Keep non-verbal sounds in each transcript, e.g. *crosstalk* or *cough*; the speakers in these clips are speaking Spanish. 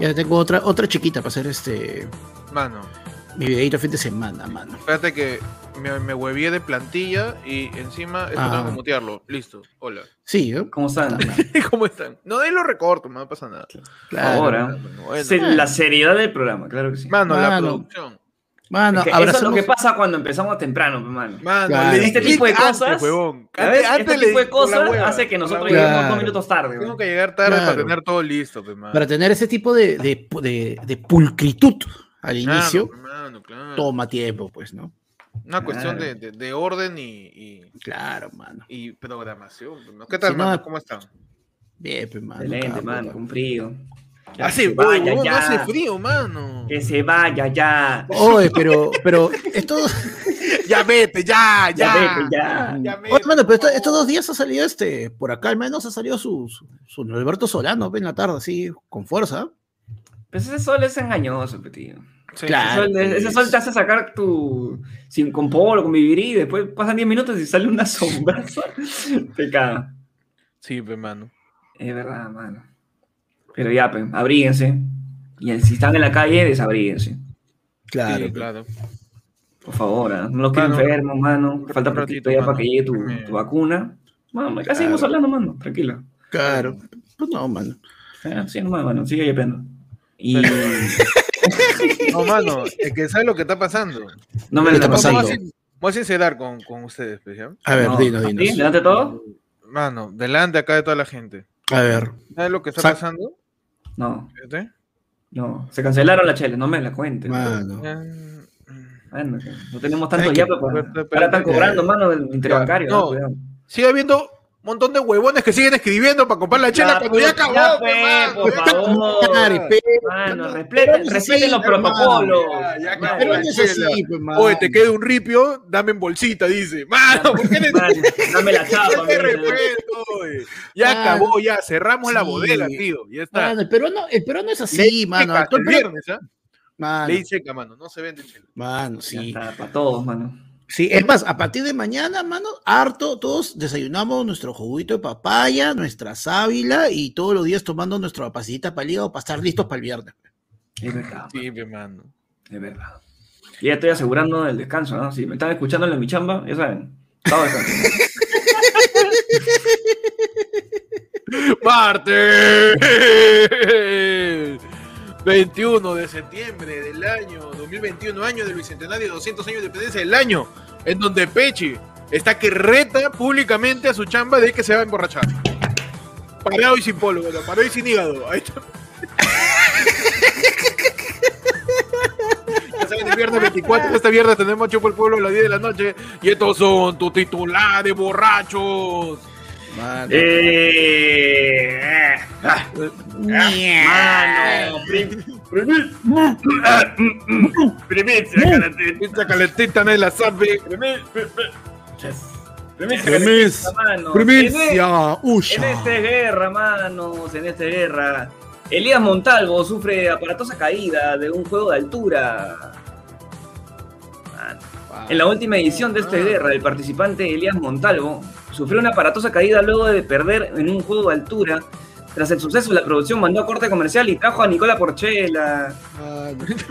Ya tengo otra, otra chiquita para hacer este. Mano, Mi videito fin de semana, mano. espérate que me, me huevié de plantilla y encima esto Ah. tengo que mutearlo. Listo. Hola. Sí, ¿no? ¿Cómo están? *laughs* ¿Cómo están? No, de ahí lo recorto, no pasa nada. Claro. Ahora. Bueno. La seriedad del programa, claro que sí. Mano, la producción. Mano, Es que eso es lo que pasa cuando empezamos temprano, mano. Mano, Claro. Este tipo de antes, cosas. Antes- antes este tipo de cosas hueva, hace que nosotros hueva. lleguemos Claro. dos minutos tarde. Tengo que llegar tarde para Claro. tener todo listo, mano. para tener ese tipo de, de, de- de pulcritud al inicio, Claro, mano, claro. toma tiempo, pues, ¿no? Una cuestión de, Claro. de- de orden y, y, Claro, mano. y programación. ¿no? ¿Qué tal, Si no- mano? ¿Cómo están? Bien, pues, mano. Excelente, mano, capo. Hace, que se vaya huevón, ya. hace frío, mano. Que se vaya ya. Oye, pero, pero esto, *laughs* Ya vete, ya, Ya ya. vete, ya. Ya vete, oye, mano, pero esto- estos dos días ha salido este, por acá al menos ha salido su, su, su Alberto Solano, pues, en la tarde, así, con fuerza. Pues ese sol es engañoso, pe, tío. Sí. Claro. Ese sol, ese sol te hace sacar tu. Sin, con polo, con vivirí, y después pasan 10 minutos y sale una sombra. *laughs* te caga. Sí, pues, mano. Es verdad, mano. Pero ya, pues, abríguense. Y si están en la calle, desabríguense. Claro. Sí, claro. Por favor, ¿ah? no los Mano, enfermos, mano. un Falta ratito, poquito ya mano. para que llegue tu, tu vacuna. Mano, casi Claro. seguimos hablando, mano. Tranquilo. Claro. Pues no, mano. Ah, Sí, nomás, mano. Sigue yapendo. Y. *laughs* No, mano, es que sabe lo que está pasando. no me ¿Qué está no, pasando? Vamos a, sincerar con, con ustedes, pues, ¿ya? A ver, no. dinos, dinos. ¿Delante todo? Mano, delante acá de toda la gente. A ver. ¿Sabes lo que está Sa- pasando? No, no. Se cancelaron las cheles, no me la cuenten. Mano. Ah, no tenemos tanto ¿Sabes ya, pues, Pero- ahora están cobrando, mano, del interbancario. No. ¿no? Cuidado. Sigue habiendo montón de huevones que siguen escribiendo para comprar la chela cuando ya acabó. ya fue, respeten, los protocolos. Pero es así, pues. Oye, te queda un ripio, dame en bolsita, dice. Mano, ¿por qué dame la chapa. *laughs* Ya Mano. acabó, ya cerramos la bodega, tío. Ya está. Mano, el peruano, el peruano es así, mano. el viernes, ¿ah? Mano, Ley seca, mano. No se vende chela. mano, Ya sí. está, para todos, mano. Sí, es más, a partir de mañana, mano, harto, todos desayunamos nuestro juguito de papaya, nuestra sábila y todos los días tomando nuestra pasillita para el hígado para estar listos para el viernes. Es verdad, Sí, mi mano. es verdad. Y ya estoy asegurando el descanso, ¿no? Si me están escuchando en mi chamba, ya saben. Todo descanso. *laughs* Martes 21 de septiembre del año 2021, año del bicentenario, 200 años de independencia del año, en donde Pechi está que reta públicamente a su chamba de que se va a emborrachar. Parado y sin polo, bueno, parado y sin hígado. Ahí el viernes 24, este viernes tenemos Chupo el Pueblo a las 10 de la noche. Y estos son tus titulares borrachos. Mano. eh, ah, mano, prim- primi- primicia, calentita. Calentita, nadie la sabe. Primi- pri- pri- Primicia, mano. Primicia, En Usha. esta guerra, manos, en esta guerra, Elías Montalvo sufre aparatosa caída de un juego de altura. En la última edición de esta guerra, el participante Elías Montalvo sufrió una aparatosa caída luego de perder en un juego de altura. Tras el suceso, la producción mandó a corte comercial y trajo a Nicola Porchela.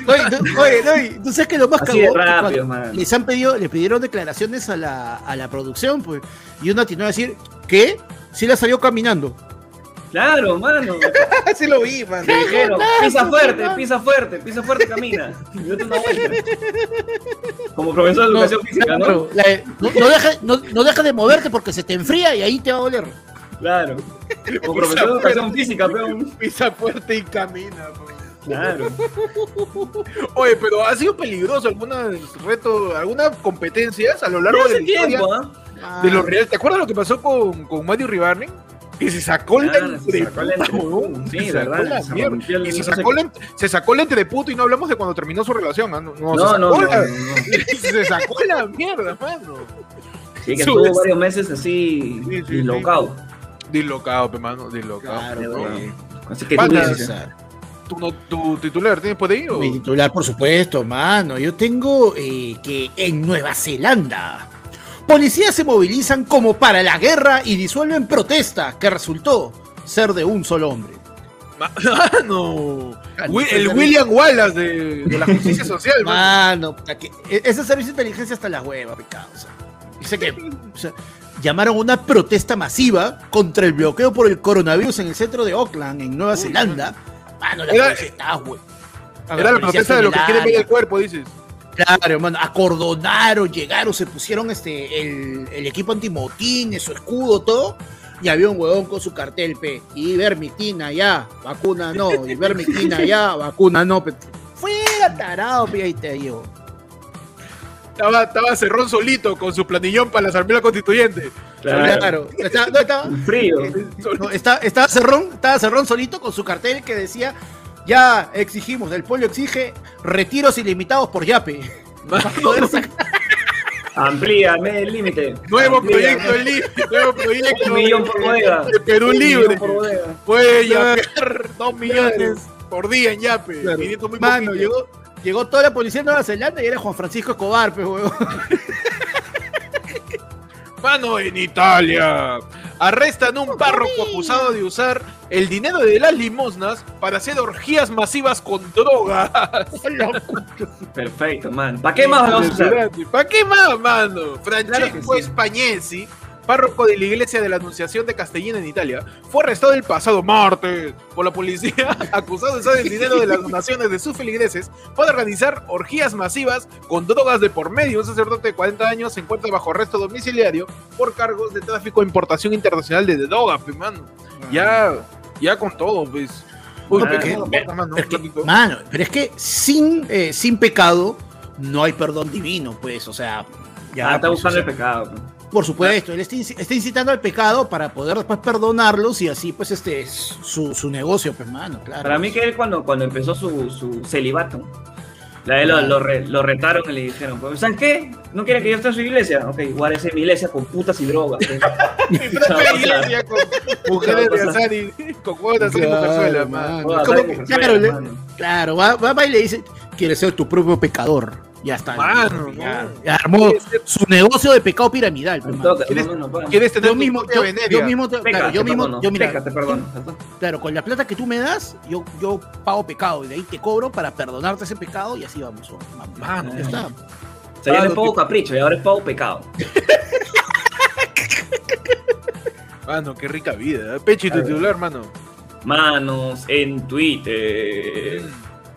Oye, no- oye, no, ¿tú sabes que lo más Así cagó? Rápido, man. Les han pedido, le pidieron declaraciones a la, a la producción, pues, y uno atinó a decir, ¿qué? Sí la salió caminando. Claro, mano. *laughs* Así lo vi, man. Le dijeron, pisa fuerte, mano. pisa fuerte, pisa fuerte, camina. Y date una vuelta. *laughs* Como profesor de educación física, ¿no? La no, no deja, no, no deja de moverte porque se te enfría y ahí te va a doler. Claro. Como profesor de educación física, peón. Pisa fuerte y camina. man. Claro. *laughs* Oye, pero ha sido peligroso algunos retos, algunas competencias a lo largo de la historia tiempo, ¿ah? de los reales. ¿Te acuerdas lo que pasó con, con Mario Ribarne? Que se sacó la Claro, se sacó la entreputa, sí, Se sacó la se mierda. el- Y se sacó, qué. la, se sacó la entreputa y no hablamos de cuando terminó su relación. No, no, se No, sacó no, no, la- no, no. *laughs* Se sacó la mierda, mano. Sí, que estuvo varios meses así, Sí, sí, dislocado. Dislocado, pe, mano, dislocado. Claro. Así que tú dices, sea, ¿Tu, no- tu titular tienes por ahí? o? Mi titular, por supuesto, mano. Yo tengo eh, que en Nueva Zelanda, policías se movilizan como para la guerra y disuelven protesta que resultó ser de un solo hombre. *laughs* Mano, Wi- el William Wallace de, de la justicia social, mano. Que e- ese servicio de inteligencia está en la hueva, pecado. o sea. dice que o sea, llamaron a una protesta masiva contra el bloqueo por el coronavirus en el centro de Auckland, en Nueva Uy, Zelanda. Mano, la Era- está, hue- Era la protesta de lo que quieren ver el cuerpo, dices. Claro, hermano, acordonaron, llegaron, se pusieron este, el, el equipo antimotín, su escudo, todo, y había un huevón con su cartel, pe, ivermectina ya, vacuna no, ivermectina ya, vacuna no, pe. Fue atarado, pe, ahí te digo. Estaba, estaba Cerrón solito con su planillón para la Asamblea Constituyente. Claro, Está- no, estaba, Frío. *laughs* no, está- estaba Cerrón, estaba Cerrón solito con su cartel que decía, ya exigimos, el pueblo exige retiros ilimitados por yape. Para *laughs* poder sacar- Amplíame el límite. Nuevo Amplíame. proyecto de ley, nuevo proyecto Un millón por bodega. de Perú Un Libre. millón por bodega. Puede yapear dos millones por día en yape. Claro. 500 muy Mano, llegó, llegó toda la policía de Nueva Zelanda y era Juan Francisco Escobar, pues, huevón. Mano, en Italia. Arrestan a un párroco acusado de usar el dinero de las limosnas para hacer orgías masivas con drogas. *laughs* Perfecto, man. ¿Para qué más vamos a usar? ¿Para qué más, mano? Francesco Claro sí. Spagnesi, párroco de la iglesia de la Anunciación de Castellina en Italia, fue arrestado el pasado martes por la policía *laughs* acusado de usar el dinero de las donaciones de sus feligreses para organizar orgías masivas con drogas de por medio. Un sacerdote de 40 años se encuentra bajo arresto domiciliario por cargos de tráfico e importación internacional de droga, pues, mano. Ya, ya con todo, pues. Uy, Ah, pequeño, es- mano, es que, mano, pero es que sin, eh, sin pecado no hay perdón divino, pues, o sea, ya, Ah, está pues, buscando o el sea, pecado. Pues. por supuesto, él está, inci- está incitando al pecado para poder después perdonarlos y así, pues, este, es su, su negocio, pues, mano, claro. Para mí que él cuando, cuando empezó su, su celibato, la de lo, lo, re- lo retaron y le dijeron, pues, ¿sabes qué? ¿No quiere que yo esté en su iglesia? Ok, igual es mi iglesia con putas y drogas. pues. *laughs* Mi propia iglesia con *laughs* mujeres de azar y con juegos de azar y Claro, va, va y le dice, quieres ser tu propio pecador. Ya está. Mano, ya, no. ya armó ¿Quieres ser- su negocio de pecado piramidal. pues, ¿Quieres- no, no, no, pa. ¿Quieres tener Yo mismo, propia yo, Veneria? yo mismo, te- Peca, claro, yo te mismo, perdono. yo mira, Peca, te perdono. claro, con la plata que tú me das, yo, yo pago pecado y de ahí te cobro para perdonarte ese pecado y así vamos. Mano, ya está. O sea, pago capricho y ahora es pago pecado. *laughs* Mano, qué rica vida. ¿eh? Pechi, tu titular, mano. Manos en Twitter.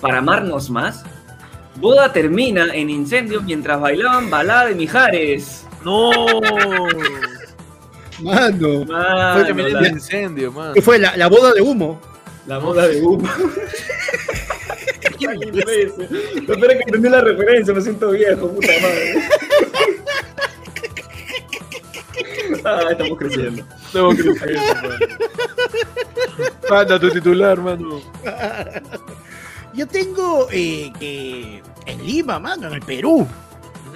Para amarnos más, boda termina en incendio mientras bailaban balada de Mijares. No. Mano. Mano, Fue también la, el incendio, mano. ¿Qué fue? La, la boda de humo. la boda de humo. *laughs* No espera que entendí la referencia, me siento viejo, puta madre. Ah, estamos creciendo. Que eso, mano. Manda tu titular, mano. *laughs* Yo tengo eh, que en Lima, mano, en el Perú,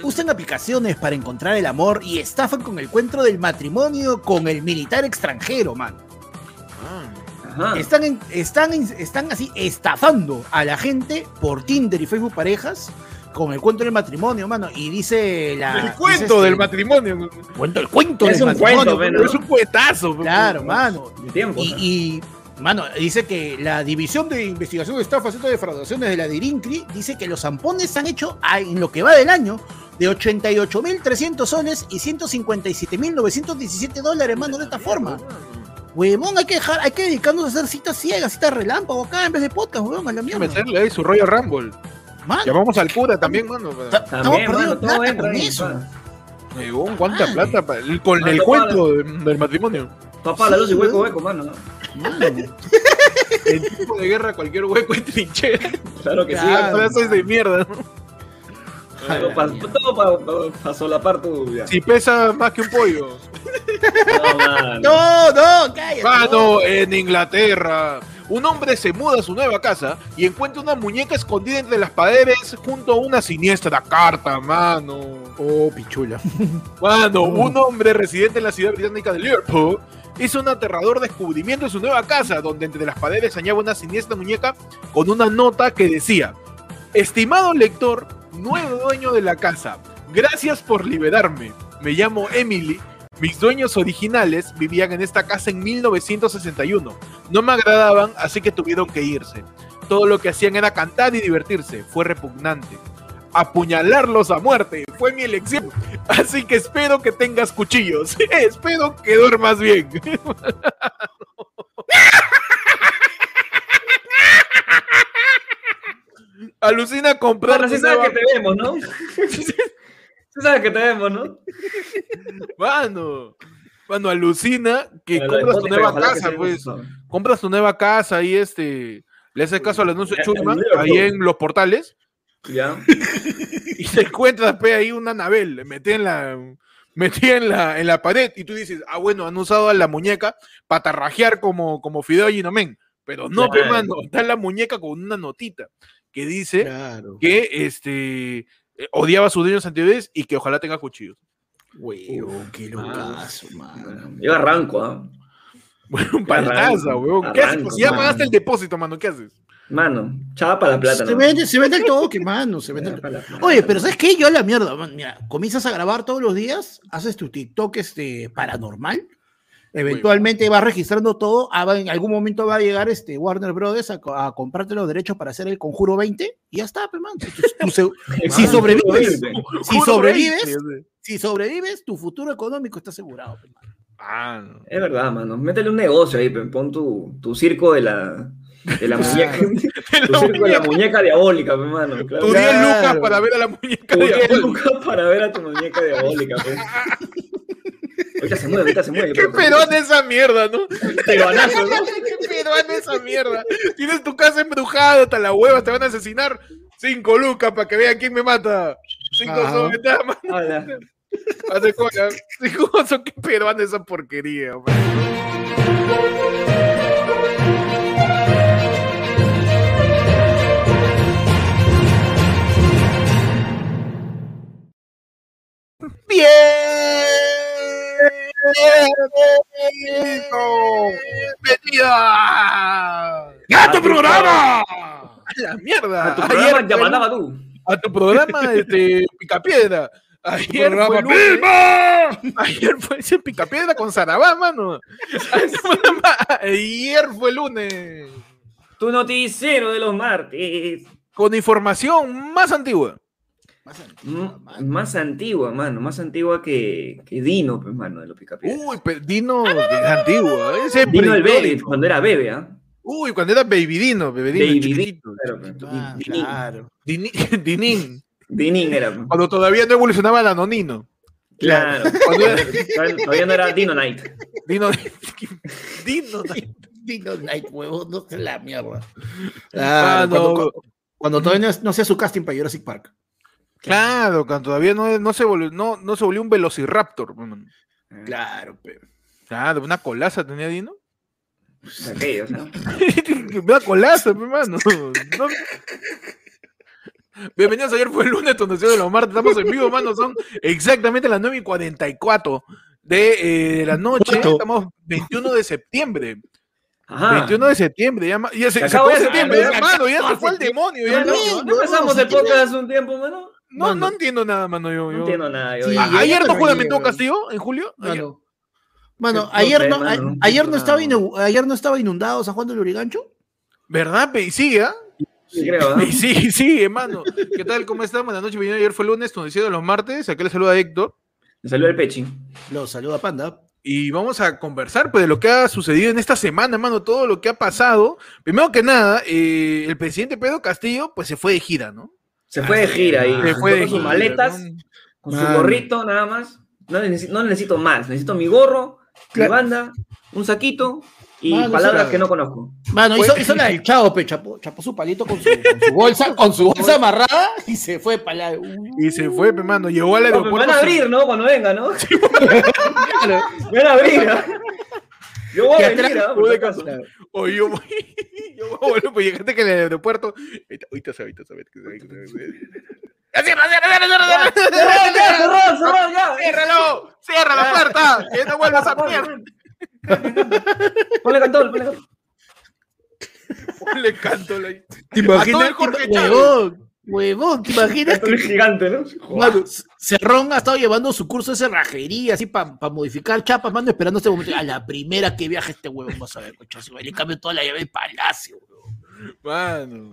usan aplicaciones para encontrar el amor y estafan con el cuento del matrimonio con el militar extranjero, mano. Ajá. Están, en- están, en- están así estafando a la gente por Tinder y Facebook Parejas con el cuento del matrimonio, mano. Y dice la. El cuento dice, del este, matrimonio. Cuento, el cuento Es del un matrimonio. cuento, pero- Es un cuetazo. pues, Claro, mano. De tiempo. Y, ¿no? y, mano, dice que la División de Investigación de Estafas y Defraudaciones de la DIRINCRI dice que los zampones se han hecho en lo que va del año de 88.300 soles y 157.917 dólares, mano, de esta forma. Huevón, hay que dejar, hay que dedicarnos a hacer citas ciegas, citas relámpago acá en vez de podcast, huevón, a la mierda. meterle ahí su rollo Rumble. Mano, Llamamos al cura también, mano. ta- estamos perdiendo plata con eso. Huevón, ¿Cuánta plata? Con el cuento de- del matrimonio. Papá, la luz y hueco, hueco, mano. Mano. En tiempo de guerra, cualquier hueco es trinchera. Claro que Claro. sí. Eso es de mierda. ¿no? Todo para todo pa, pa solapar tu vida. Si pesa más que un pollo. No. No, no, cállate. no. Mano, en Inglaterra. Un hombre se muda a su nueva casa y encuentra una muñeca escondida entre las paredes junto a una siniestra carta, mano. Oh, pichula. Mano, *laughs* un hombre residente en la ciudad británica de Liverpool hizo un aterrador descubrimiento en su nueva casa, donde entre las paredes hallaba una siniestra muñeca con una nota que decía: Estimado lector, nuevo dueño de la casa, gracias por liberarme. Me llamo Emily Mis dueños originales vivían en esta casa en 1961. No me agradaban, así que tuvieron que irse. Todo lo que hacían era cantar y divertirse. Fue repugnante. Apuñalarlos a muerte fue mi elección. Así que espero que tengas cuchillos. *laughs* espero que duermas bien. *laughs* Alucina comprar. Bueno, sí sabes que te vemos, ¿no? *laughs* sí sabes que te vemos, ¿no? Mano. Mano, alucina que compras tu nueva casa, pues. Compras tu nueva casa y este. Le haces caso al anuncio Chusma ahí en los portales. Ya. *laughs* y te encuentras pe, ahí una Anabel, metí en la. Metí en la, en la pared y tú dices, ah, bueno, han usado a la muñeca para tarrajear como, como Fideo Ginomen. Pero no, pe, mano, está la muñeca con una notita que dice Claro. que este, eh, odiaba a sus dueños anteriores y que ojalá tenga cuchillos. Huevón, qué locazo, mano. Yo arranco, ¿ah? Bueno, paltaza, weón. ¿Qué haces? Si ya pagaste el depósito, mano, ¿qué haces? Mano, chapa la plata, Se ¿no? vende, se vende el toque, mano. Se vende el. *laughs* Oye, pero ¿sabes qué? Yo a la mierda, man, mira, comienzas a grabar todos los días, haces tu TikTok este, paranormal, eventualmente vas registrando todo, ah, va- en algún momento va a llegar este Warner Brothers a, co- a comprarte los derechos para hacer el Conjuro 20 y ya está, man. Se- *laughs* si sobrevives, si sobrevives, si sobrevives, tu futuro económico está asegurado. man. Ah, no. Es verdad, mano. Métele un negocio ahí, pon tu, tu circo de la, de la muñeca. tu *laughs* La circo de la muñeca, muñeca diabólica, pe, mano. Claro. Tu 10 Claro. lucas para ver a la muñeca Tu de 10 Apolo. lucas para ver a tu muñeca diabólica. Ahorita se mueve, ahorita se mueve. Qué peruana esa mierda, ¿no? Peruanazo, ¿no? *laughs* Qué peruana esa mierda. Tienes tu casa embrujada, hasta la hueva, te van a asesinar. Cinco lucas para que vean quién me mata. Cinco está, man. Ala. Hace cola. Cinco son, qué peruana esa porquería, man. ¡Bienvenida! ¡Ya tu programa! ¡A la mierda! A tu Ayer programa llamaba tú. a tu programa este, Picapiedra. Ayer fue, lunes, ayer fue ese Picapiedra con Sarabá, mano. *laughs* Ayer fue lunes. Tu noticiero de los martes. Con información más antigua. Más antigua, M- mano. Más antigua, mano. Más antigua que, que Dino, pues, mano, de los picapiedras. Uy, pero Dino es antigua. Ese Dino el bebé, cuando era bebé, ¿ah? Uy, cuando era Baby Dino, Baby Dino, Baby chiquitito. Claro, pues. Ah, Dinín. claro. Dini- *laughs* Dinín. Dinín era. pues. Cuando todavía no evolucionaba el anonino. Claro. *laughs* Cuando era- Todavía no era Dino Knight. Dino. *laughs* Dino. Dino Night, huevón, no sé la mierda. Ah, Ah, no. cuando, cuando- cuando todavía no, no sea su casting para Jurassic Park. Claro, cuando todavía no, no se volvió, no, no se volvió un velociraptor. man. Claro, pe. Claro, una colaza tenía Dino. Aquellos, ¿no? *laughs* Una colaza, mi hermano. No- Bienvenidos, ayer fue el lunes, Tondación de los martes. Estamos en vivo, mano. Son exactamente las 9 y 44 de eh, la noche. ¿Cuánto? Estamos 21 de septiembre. Ajá. 21 de septiembre. Ya, ya se, Se se fue el septiembre, ya, mano. Ya se fue el demonio. Ya, No, no, no, no, empezamos no, el si podcast hace un tiempo, mano. No, Mano. no entiendo nada, mano. Yo, No entiendo nada. yo- Sí, ayer no te juramentó reí, Castillo, en julio. Mano, mano, No ayer, no, a- ayer, no estaba ayer no estaba inundado San Juan del Lurigancho. ¿Verdad? Y sigue, ¿ah? Sí, creo, ¿ah? *laughs* Y sí, sí, hermano. ¿Qué tal? ¿Cómo están? Buenas noches, bienvenido. Ayer fue lunes, Tondación de los martes. Aquí le saluda a Héctor. Me salió el pechi. Lo saluda Panda. Y vamos a conversar pues, de lo que ha sucedido en esta semana, hermano, todo lo que ha pasado. Primero que nada, eh, el presidente Pedro Castillo pues se fue de gira, ¿no? Se fue de gira ahí. Se fue de con sus maletas, ¿no? con su Mano. gorrito nada más. No necesito, no necesito más. Necesito mi gorro, mi banda, un saquito y Mano, palabras que no conozco. Mano, hizo, hizo la del *laughs* chavo, pe, chapó, chapó su palito con su, con su bolsa, con su bolsa amarrada y se fue para la. Y se fue, pe, hermano. Llegó al No, me aeropuerto. van a abrir, ¿no? Cuando venga, ¿no? *laughs* Me van a abrir. ¿ah? Yo voy a venir. Claro. Oye, yo voy. *laughs* Yo voy, pues llegaste que en el aeropuerto. Ahorita se ahorita. ¡Ya cierra, cierra, cierra, cierra, cierra! ¡Cerrado, ya! ¡Ciérralo! ¡Cierra la puerta! ¡Que no vuelvas a mierda! Ponle cantón, ponle cantón. Le canto la. ¿Te A todo el Jorge Chávez. Huevón, ¿te imaginas? Es gigante, ¿no? *laughs* Mano, Cerrón ha estado llevando su curso de cerrajería, así para modificar chapas, mano, esperando este momento. A la primera que viaje este huevón, vas a ver, cochazo. Le cambio toda la llave del palacio, huevón. Mano.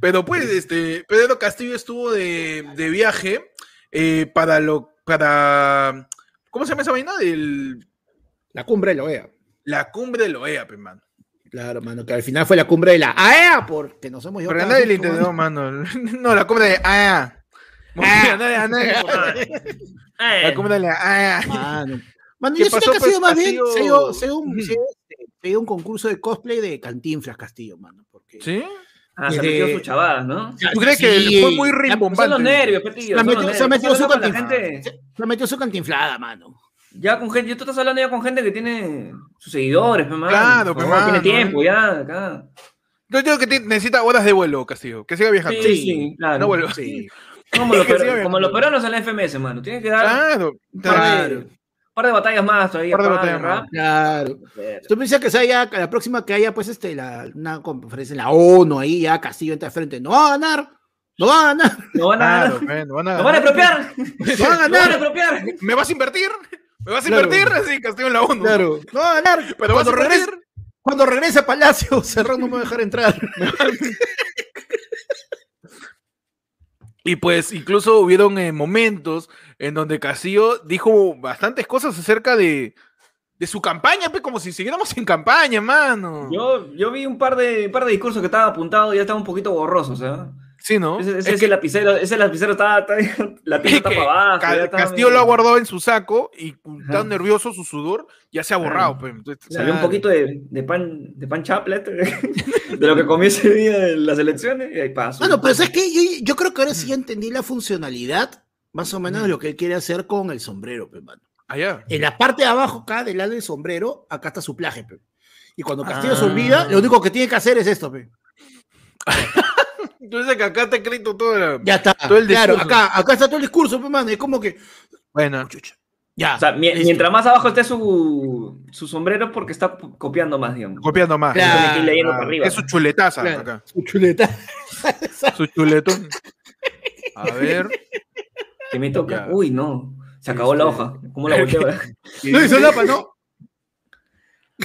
Pero pues, este, Pedro Castillo estuvo de, de viaje eh, para lo, para, ¿cómo se llama esa vaina? Del, La cumbre de la OEA. la cumbre de la OEA, pe, mano. Claro, mano, que al final fue la cumbre de la AEA, porque nos hemos Pero a cada nadie le entendió, mano. *laughs* No, la cumbre de ah. A nadie, a nadie le importó. Eh, La cumbre de la ah. Mano, Mano, ¿Qué yo siento que ha pues, sido más bien, Castillo? se dio, se dio un, Ujú. se dio, este, se dio un concurso de cosplay de Cantinflas Castillo, mano. Porque, ¿Sí? Ah, se metió sus chavadas, ¿no? ¿Tú crees que Sí. fue muy pues, Son los rimbombante? nervios, Petillo. Se ha los metido- su su cantinflada, mano. Ya con gente, tú estás hablando ya con gente que tiene sus seguidores, mano. Claro, Por pe, favor, Tiene tiempo, ya, acá. Yo digo que necesita horas de vuelo, Castillo. Que siga viajando. Sí, sí, claro. No vuelvo. Sí. *laughs* Como los, viajando. como los peruanos en la FMS, mano. Tiene que dar Claro. un par de, Claro. un par de batallas más todavía. Par de batallas más. Claro. Pero- Tú me dices que sea ya, la próxima que haya, pues, este, la, una conferencia en la ONU, ahí ya Castillo entra de frente. No va a ganar, no va a ganar, No van a Claro, ganar. ven, van a ¡Nos van a ganar. expropiar! *laughs* no va a ¡Nos van a ganar. expropiar! ¿Me vas a invertir? ¿Me vas a Claro. invertir? Así, Castillo en la ONU. Claro, no va a ganar. *laughs* Pero vas cuando a regrese, cuando regrese a Palacio, *laughs* Cerrón no me va a dejar entrar. *laughs* Y pues incluso hubieron eh, momentos en donde Castillo dijo bastantes cosas acerca de, de su campaña, pues como si siguiéramos en campaña, mano. Yo, yo vi un par de, un par de discursos que estaban apuntados y ya estaban un poquito borrosos, ¿eh? Sí, ¿no? Ese, ese, Es ese que- lapicero, ese lapicero estaba, está- *laughs* la que para abajo. Ca- estaba Castillo medio- lo ha guardado en su saco y Ajá. tan nervioso su sudor ya se ha borrado. Pues, entonces, Salió un poquito de, de pan, de pan chaplet, *laughs* de lo que comí ese día de las elecciones, y ahí pasó. Bueno, pero es que yo, yo creo que ahora sí ya entendí la funcionalidad, más o menos, de lo que él quiere hacer con el sombrero, mano. Allá. En la parte de abajo, acá del lado del sombrero, acá está su plaje, pe. Y cuando Castillo se Ah. olvida, lo único que tiene que hacer es esto, *laughs* pe. Entonces que acá está escrito todo. la- Ya está. Todo el claro, acá, acá está todo el discurso, mano. Es como que. Bueno, chucha, Ya. O sea, mientras más abajo esté su, su sombrero porque está copiando más, digamos. copiando más. Claro. Tiene que ir leyendo claro. para arriba. Es su chuletaza Claro, acá. Su chuleta. *laughs* Su chuletón. A ver. Que me toca. Ya. Uy, no. Se acabó la hoja. ¿Cómo la volteo? *laughs* *laughs* No hizo lapa, ¿no?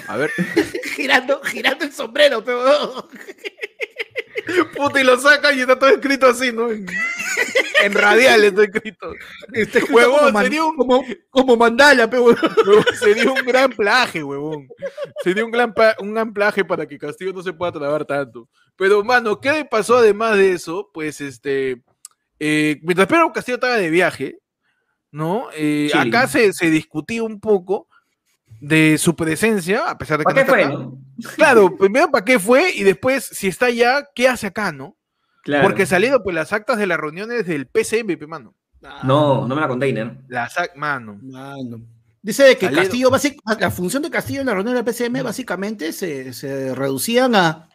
A ver. girando, girando el sombrero, pe, huevón. Puta, y lo saca y está todo escrito así, ¿no? En, en radial está escrito. Está escrito Huevón, como, man- sería un- como, como mandala, pe, huevón. Huevón, Sería un gran plaje, huevón. Sería un gran, un gran plaje para que Castillo no se pueda trabar tanto. Pero, mano, ¿qué le pasó además de eso? Pues, este, eh, mientras Pedro Castillo estaba de viaje, ¿no? Eh, acá se, se discutía un poco de su presencia, a pesar de que ¿Para qué fue? está acá. no? *laughs* Claro, primero para qué fue y después, si está allá, ¿qué hace acá, no? Claro. Porque salieron pues las actas de las reuniones del PCM, pe, mano. No, no me la container. Las ac- mano. Mano. Dice de que. Castillo, basic- la función de Castillo en la reunión del PCM básicamente se, se reducían a.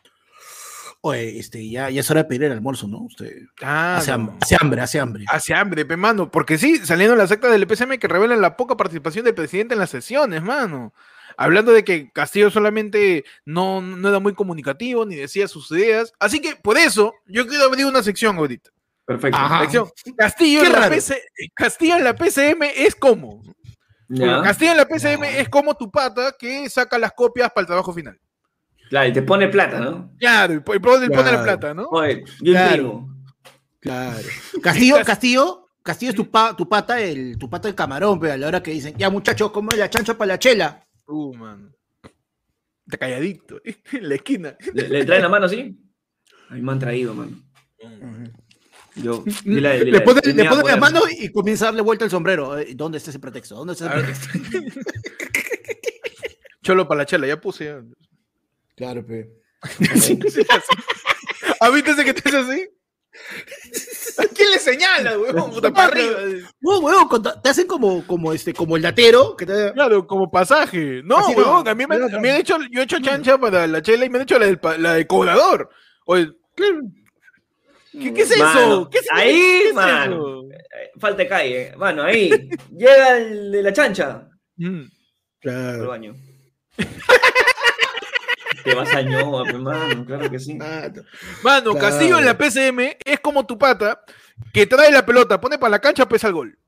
Oye, este, ya, ya es hora de pedir el almuerzo, ¿no? Usted Ah, hace, no. hambre, hace hambre, hace hambre. Hace hambre, pe, mano. Porque sí, salieron las actas del PCM que revelan la poca participación del presidente en las sesiones, mano. Hablando de que Castillo solamente no, no era muy comunicativo ni decía sus ideas. Así que por eso yo quiero abrir una sección ahorita. Perfecto. Ajá. Sección. Castillo, en la. PC Castillo en la PCM es como. Castillo en la PCM es como tu pata que saca las copias para el trabajo final. Claro, y te pone plata, ¿no? Claro, y pone pone la Claro. plata, ¿no? Oye, yo Claro. Claro. Castillo, *laughs* Castillo, Castillo es tu, pa- tu pata, el, tu pata el camarón, pero a la hora que dicen, ya muchachos, ¿cómo es la chancha para la chela? Uh, man. Está calladito, *laughs* en la esquina. ¿Le, le traen la mano así? A mí me han traído, mano. Yo, dile a- dile Le a- pone, dile le a pone la poder. mano y comienza a darle vuelta el sombrero. Eh, ¿Dónde está ese pretexto? ¿Dónde está ese A ver. pretexto? *laughs* Cholo para la chela, ya puse. ya. Claro, pe. *laughs* ¿Ah, viste ese que te hace así? ¿A *laughs* quién le señala, huevón? Puta, para arriba. No, huevón, te hacen como, como, este, como el latero, que te... Claro, como pasaje. No, Así no. huevón, a mí me, a mí me han hecho, yo he hecho chancha para la chela y me han hecho la, del, la de cobrador. Oye, ¿qué, qué es eso? Mano, ¿Qué es, ahí, qué es mano. eso? Eh, Falta de calle. Mano, ahí. *laughs* Llega el de la chancha. Mm. Al Claro. baño. Te vas a ñoa, mano, claro que sí. Mano, Claro. Castillo en la PCM es como tu pata que trae la pelota, pone para la cancha, pesa el gol.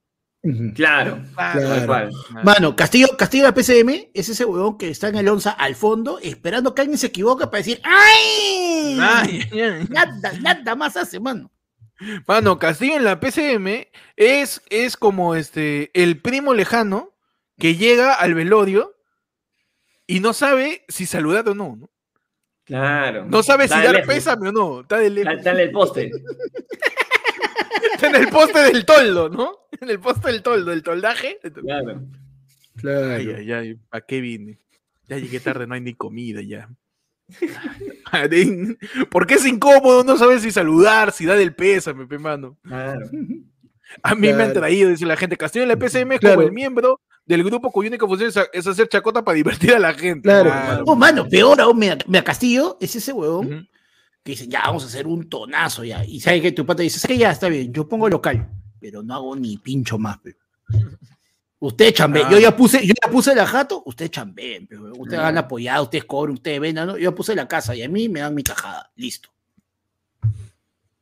Claro, Claro. cual. Mano, Castillo, Castillo de la PCM es ese huevón que está en el onza al fondo esperando que alguien se equivoque para decir ¡Ay! Ay. Nada, nada más hace, mano. Mano, Castillo en la PCM es, es como este el primo lejano que llega al velorio y no sabe si saludar o no. No, Claro. No sabe si dar lejos. pésame o no. Está, de lejos. Está- está en el poste. *laughs* Está en el poste del toldo, ¿no? En el poste del toldo, del toldaje. Claro. Ay, ay, ay, ¿a qué vine? Ya llegué tarde, no hay ni comida ya. *laughs* Adén, ¿Por qué es incómodo? No sabes si saludar, si dar el pésame, pe mano. Claro. A mí me han Claro. traído, dice la gente. Castillo en la PCM es Claro. como el miembro del grupo cuya única función es, es hacer chacota para divertir a la gente. Claro. Oh, mano, peor aún, mira, Castillo es ese huevón que dice, ya vamos a hacer un tonazo ya. Y sabe que tu pata dice, que ya está bien, yo pongo local, pero no hago ni pincho más, pe. Usted chambee, Ah. yo ya puse, yo ya puse la jato, usted chambeen, pe, huevón. ustedes Ah. han apoyado, ustedes cobran, ustedes vendan, ¿no? Yo ya puse la casa y a mí me dan mi tajada, listo.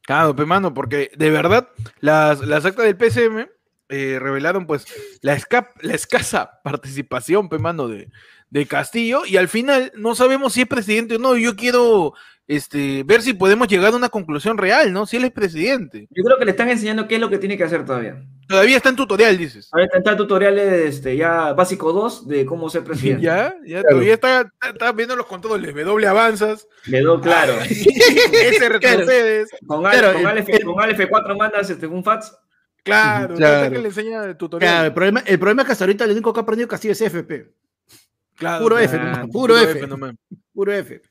Claro, pe mano, porque de verdad las, las actas del PCM eh, revelaron pues la, esca- la escasa participación, pe mano, de, de Castillo y al final no sabemos si es presidente o no. Yo quiero este, ver si podemos llegar a una conclusión real, ¿no? Si él es presidente. Yo creo que le están enseñando qué es lo que tiene que hacer todavía. Todavía está en tutorial, dices. Ahorita está el tutorial este, ya básico 2 de cómo ser presidente. *laughs* Ya, ya, Claro. todavía está, está, viendo los controles, W avanzas, Quedó claro. *laughs* S retrocedes, Con, Al- Claro, con, el- Al F- con Al F4 mandas este, un fax. Claro, Claro. está que le enseña el Claro, tutorial. el problema, el problema es que hasta ahorita lo único que ha aprendido Castillo es FP, Claro, puro. F, nomás, puro F, puro F.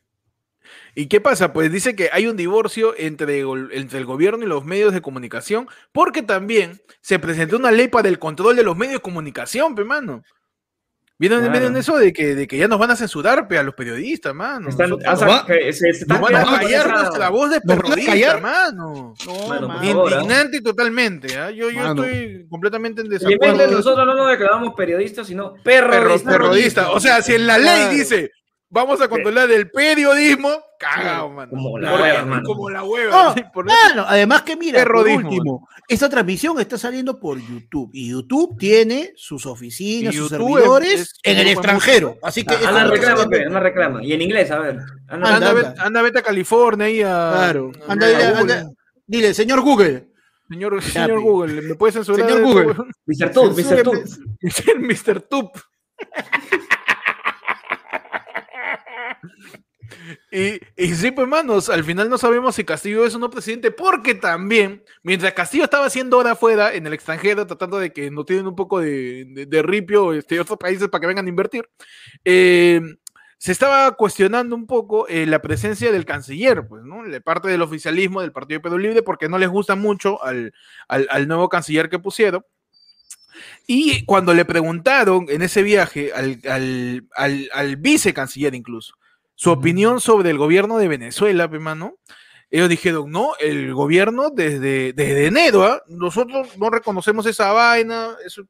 ¿Y qué pasa? Pues dice que hay un divorcio entre, entre el gobierno y los medios de comunicación, porque también se presentó una ley para el control de los medios de comunicación, pe, mano. ¿Vieron, Claro. vieron eso de que, de que ya nos van a censurar, pe, a los periodistas, mano? Están, Nosotros- o sea, va- se, se están nos van a callar esa- nuestra voz de ¿Nos periodista, mano. No, Mano, favor. ¿ah? Indignante totalmente, ¿ah? Yo, yo Mano. estoy completamente en Y en vez desacuerdo. de nosotros no nos declaramos periodistas, sino Perro, perrodistas. terrorista. O sea, si en la ley Claro. dice vamos a controlar el periodismo, cagado, mano. Como la hueva, mano. Como la hueva. No, por- además que mira, por último, esta transmisión está saliendo por YouTube y YouTube tiene sus oficinas, Y sus servidores es- es en el extranjero. Así que Ah, no reclama, anda, reclama. Y en inglés, a ver. Anda, Anda, Anda, vete, anda. anda, vete a California ahí a. Claro, a- anda, a dile, Google. anda, dile, señor Google, Señor. Google, ¿me puedes censurar? Señor Google. Mr. Tub, Mr. Tub. Mr. Tup. *laughs* Y, sí, pues, manos, al final no sabemos si Castillo es o no presidente, porque también, mientras Castillo estaba haciendo hora afuera, en el extranjero, tratando de que nos tienen un poco de, de, de ripio este, otros países para que vengan a invertir, eh, se estaba cuestionando un poco eh, la presencia del canciller, pues, ¿no? De parte del oficialismo del Partido Perú Libre, porque no les gusta mucho al, nuevo canciller que pusieron. Y cuando le preguntaron en ese viaje al, al vicecanciller incluso, su opinión sobre el gobierno de Venezuela, pe, mano, ellos dijeron, no, el gobierno desde, desde enero, ¿ah? nosotros no reconocemos esa vaina, eso...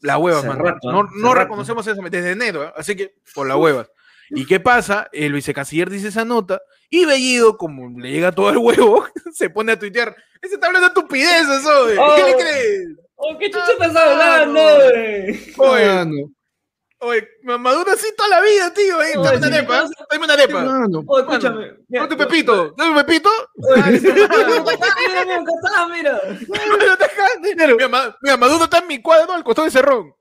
La hueva, mano. rato, no no rato. reconocemos eso desde enero, ¿ah? así que por la hueva. ¿Y qué pasa? El vicecanciller dice esa nota y Bellido, como le llega todo el huevo, *laughs* se pone a tuitear. Ese está hablando de estupideces, oye. Oh. ¿Qué le crees? Oh, ¿Qué chucha Ah, estás hablando, güey? Oye, Mano, oye, Maduro así toda la vida, tío. Eh. Oye, Dame una entonces- dame una mano. Oh, escúchame. Dame tu pepito, dame un pepito. Oye, mira, mira, mira, Maduro está en mi cuadro al costado de Cerrón.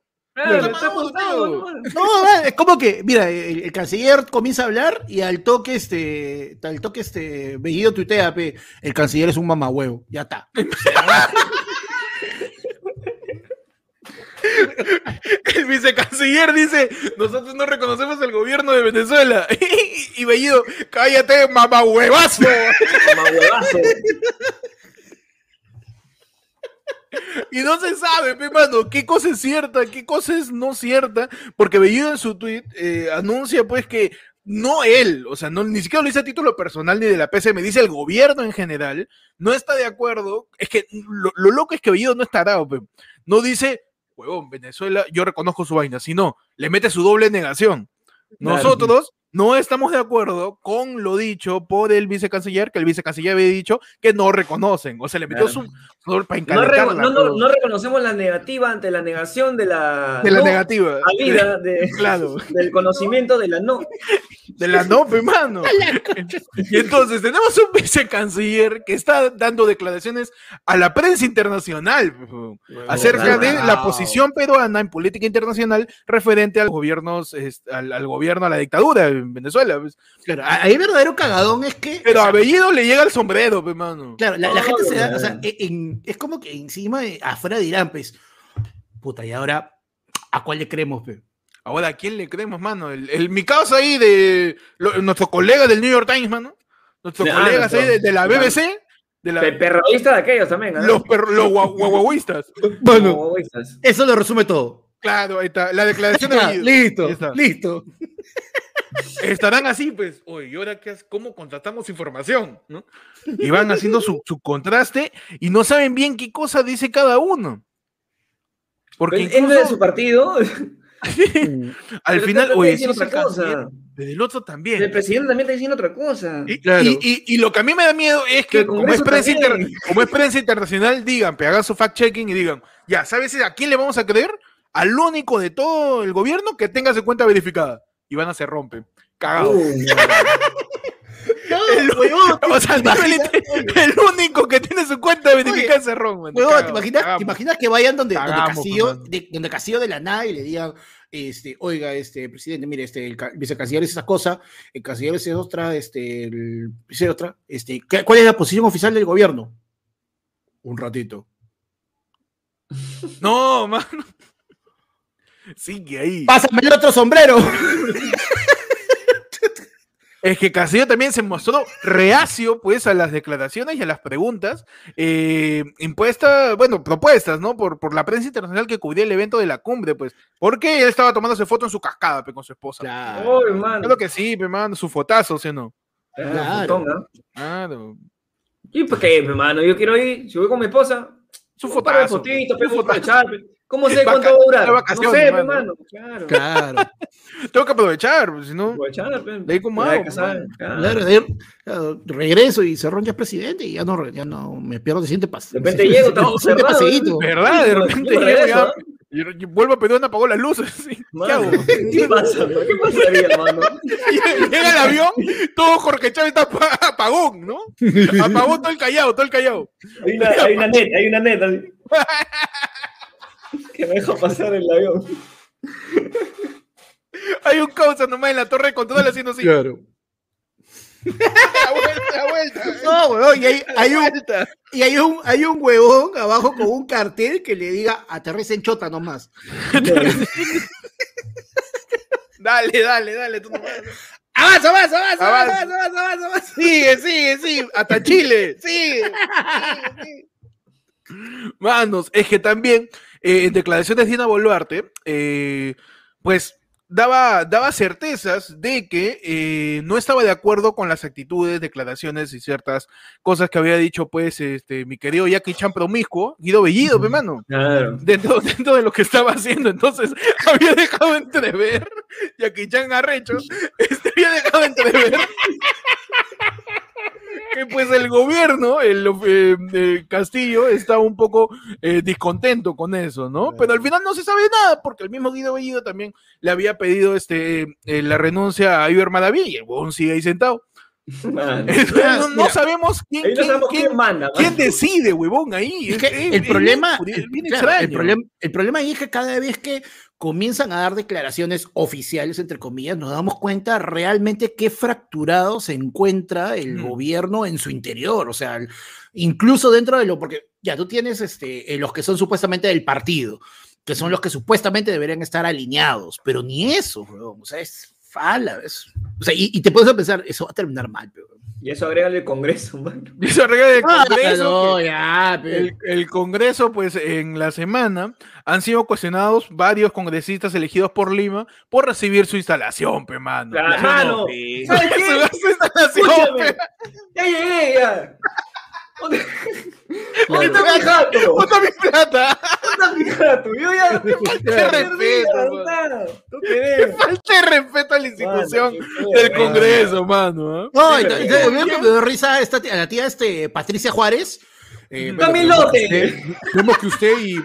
No, es como que, mira, el, el canciller comienza a hablar y al toque, este, al toque, este, Bellido tuitea, pe, el canciller es un mamahuevo, ya está. El vicecanciller dice, nosotros no reconocemos el gobierno de Venezuela. *laughs* Y Bellido, cállate, mamá huevazo. Y no se sabe, pe, mano, qué cosa es cierta, qué cosa es no cierta, porque Bellido en su tweet eh, anuncia pues que no él, o sea, no, ni siquiera lo dice a título personal ni de la PC, me dice el gobierno en general, no está de acuerdo, es que lo, lo loco es que Bellido no pe. no dice, huevón, Venezuela, yo reconozco su vaina, sino le mete su doble negación. Nosotros no estamos de acuerdo con lo dicho por el vicecanciller, que el vicecanciller había dicho que no reconocen, o sea, le metió Claro. su para No, re- no- no- reconocemos la negativa ante la negación de la, de la no negativa. *laughs* de- Claro, del conocimiento de la no. de la no, pe, mano. *laughs* Y entonces tenemos un vicecanciller que está dando declaraciones a la prensa internacional acerca de la posición peruana en política internacional referente al gobiernos, este, al, al gobierno, a la dictadura en Venezuela. pues. Claro, ahí verdadero cagadón es que. Pero a Bellido le llega el sombrero, pe, mano. Claro, la, gente se da, o sea, en- en- es como que encima, de- afuera dirán, pues, puta, y ahora, ¿a cuál le creemos, pe? Ahora, ¿a quién le creemos, mano? El, el- mi causa ahí de lo- nuestro colega del New York Times, mano. Nuestros colegas ahí de, la BBC, de la- Pe- Perrodista de aquellos también. ¿no? los, perro- los gua- guaguaguistas. *laughs* Bueno, eso lo resume todo. Claro, ahí está. La declaración de listo, listo. Estarán así, pues, oye, ¿y ahora qué? ¿Cómo contratamos información? ¿no? Y van haciendo su, su contraste y no saben bien qué cosa dice cada uno. Porque Él él no es de incluso su partido. *laughs* al Pero final, oye, diciendo sí, otra cosa. pero el otro también. El presidente también está diciendo otra cosa. Y, Claro. y- y- y lo que a mí me da miedo es Que como es, prensa inter- como es prensa internacional, digan, pe, hagan su fact-checking y digan, ya, ¿sabes a quién le vamos a creer? Al único de todo el gobierno que tenga su cuenta verificada. Y van a se rompe. Cagado. Uh, *laughs* El- o sea, el, *laughs* el único que tiene su cuenta verificada es Cerrón, man. Huevón, ¿te, imaginas, ¿te cagamos. imaginas que vayan donde, donde Castillo, de, donde Castillo de la nada y le digan, este, oiga, este, presidente, mire, este, el, ca- el vicecanciller es esa cosa, el canciller es otra, este, el, es otra, este, ¿qué- ¿cuál es la posición oficial del gobierno? Un ratito. No, mano. *laughs* Sigue ahí. Pásame el otro sombrero. Es que Castillo también se mostró reacio, pues, a las declaraciones y a las preguntas eh, impuestas, bueno, propuestas, ¿no? Por, por la prensa internacional que cubría el evento de la cumbre, pues. Porque él estaba tomándose foto en su cascada, pe, con su esposa. Claro. oh, hermano. Claro que sí, pe, mano, su fotazo, ¿sí o no? Claro. Claro. ¿Y por qué, hermano? Yo quiero ir, si voy con mi esposa, Su fotazo. fotitos, pe, fotazo. pe. ¿Cómo sé cuánto va a durar? No sé, hermano. Claro. Claro. *laughs* Tengo que aprovechar, pues, si no. Aprovechar. De ahí como hago, claro. Claro, de ahí, claro, regreso y Cerrón ya es presidente y ya no, ya no me pierdo el siguiente paso. De repente llego, está todo siguiente cerrado, paseíto. ¿Verdad? De repente llego regreso, ya, vuelvo a Perú, apagó las luces. *laughs* ¿sí? ¿Qué hago? ¿Qué pasa? pe? ¿Qué pasaría, hermano? *laughs* Llega el avión, todo Jorge Chávez está apa- apagón, ¿no? Apagó todo el callado, todo el callado. Hay una, hay una net, hay una net así. Que me deja pasar el avión. *laughs* Hay un causa nomás en la torre de control haciendo así. Claro. *laughs* La vuelta, la vuelta. No, weón, y hay, hay un, y hay un, hay un huevón abajo con un cartel que le diga aterriza en chota nomás. *laughs* Dale, dale, dale, tú nomás. Avanza, avanza, avanza, Avanza. avanza, avanza, avanza, avanza. Sigue, sigue, sigue. Hasta Chile. Sigue. sigue, sigue. Manos, es que también eh, en declaraciones de Dina Boluarte, eh, pues daba, daba certezas de que eh, no estaba de acuerdo con las actitudes, declaraciones y ciertas cosas que había dicho, pues, este, mi querido Jackie Chan promiscuo, Guido Bellido, pe, mano. Claro. Dentro, dentro de lo que estaba haciendo, entonces *laughs* había dejado entrever, Jackie Chan arrecho, *laughs* este, había dejado entrever *laughs* que pues el gobierno, el, eh, eh, Castillo, está un poco eh, discontento con eso, ¿no? Pero al final no se sabe nada, porque el mismo Guido Bellido también le había pedido este, eh, la renuncia a Iber Madaví y el huevón sigue ahí sentado. No, no Mira, sabemos quién, no quién- sabemos quién- quién manda. quién decide, huevón, ahí. Es que Es- es- el es problema, bien- el, bien claro, extraño. el problema, el problema ahí es que cada vez que comienzan a dar declaraciones oficiales, entre comillas, nos damos cuenta realmente qué fracturado se encuentra el Mm. gobierno en su interior. O sea, incluso dentro de lo, porque ya tú tienes este, eh, los que son supuestamente del partido, que son los que supuestamente deberían estar alineados, pero ni eso, weón, o sea, es fala. es- o sea, y, y te puedes pensar, eso va a terminar mal, pero. Y eso agrégale el Congreso, *laughs* mano. Y eso arregla el Ah, Congreso. no, que- ya, pero- el, el Congreso, pues en la semana han sido cuestionados varios congresistas elegidos por Lima por recibir su instalación, pe mano. Claro, mano. ¿Sabes qué? su instalación, Escúchame. pe. Ya llegué, ya. ¿Dónde, ¿Dónde Claro. está mi jato? Puta mi plata. falta ya. Falta de respeto, Falta de respeto a la institución del Congreso, mano. No, me dio risa esta, a la tía este, Patricia Juárez. Eh, También lote. Vemos que usted y. *laughs*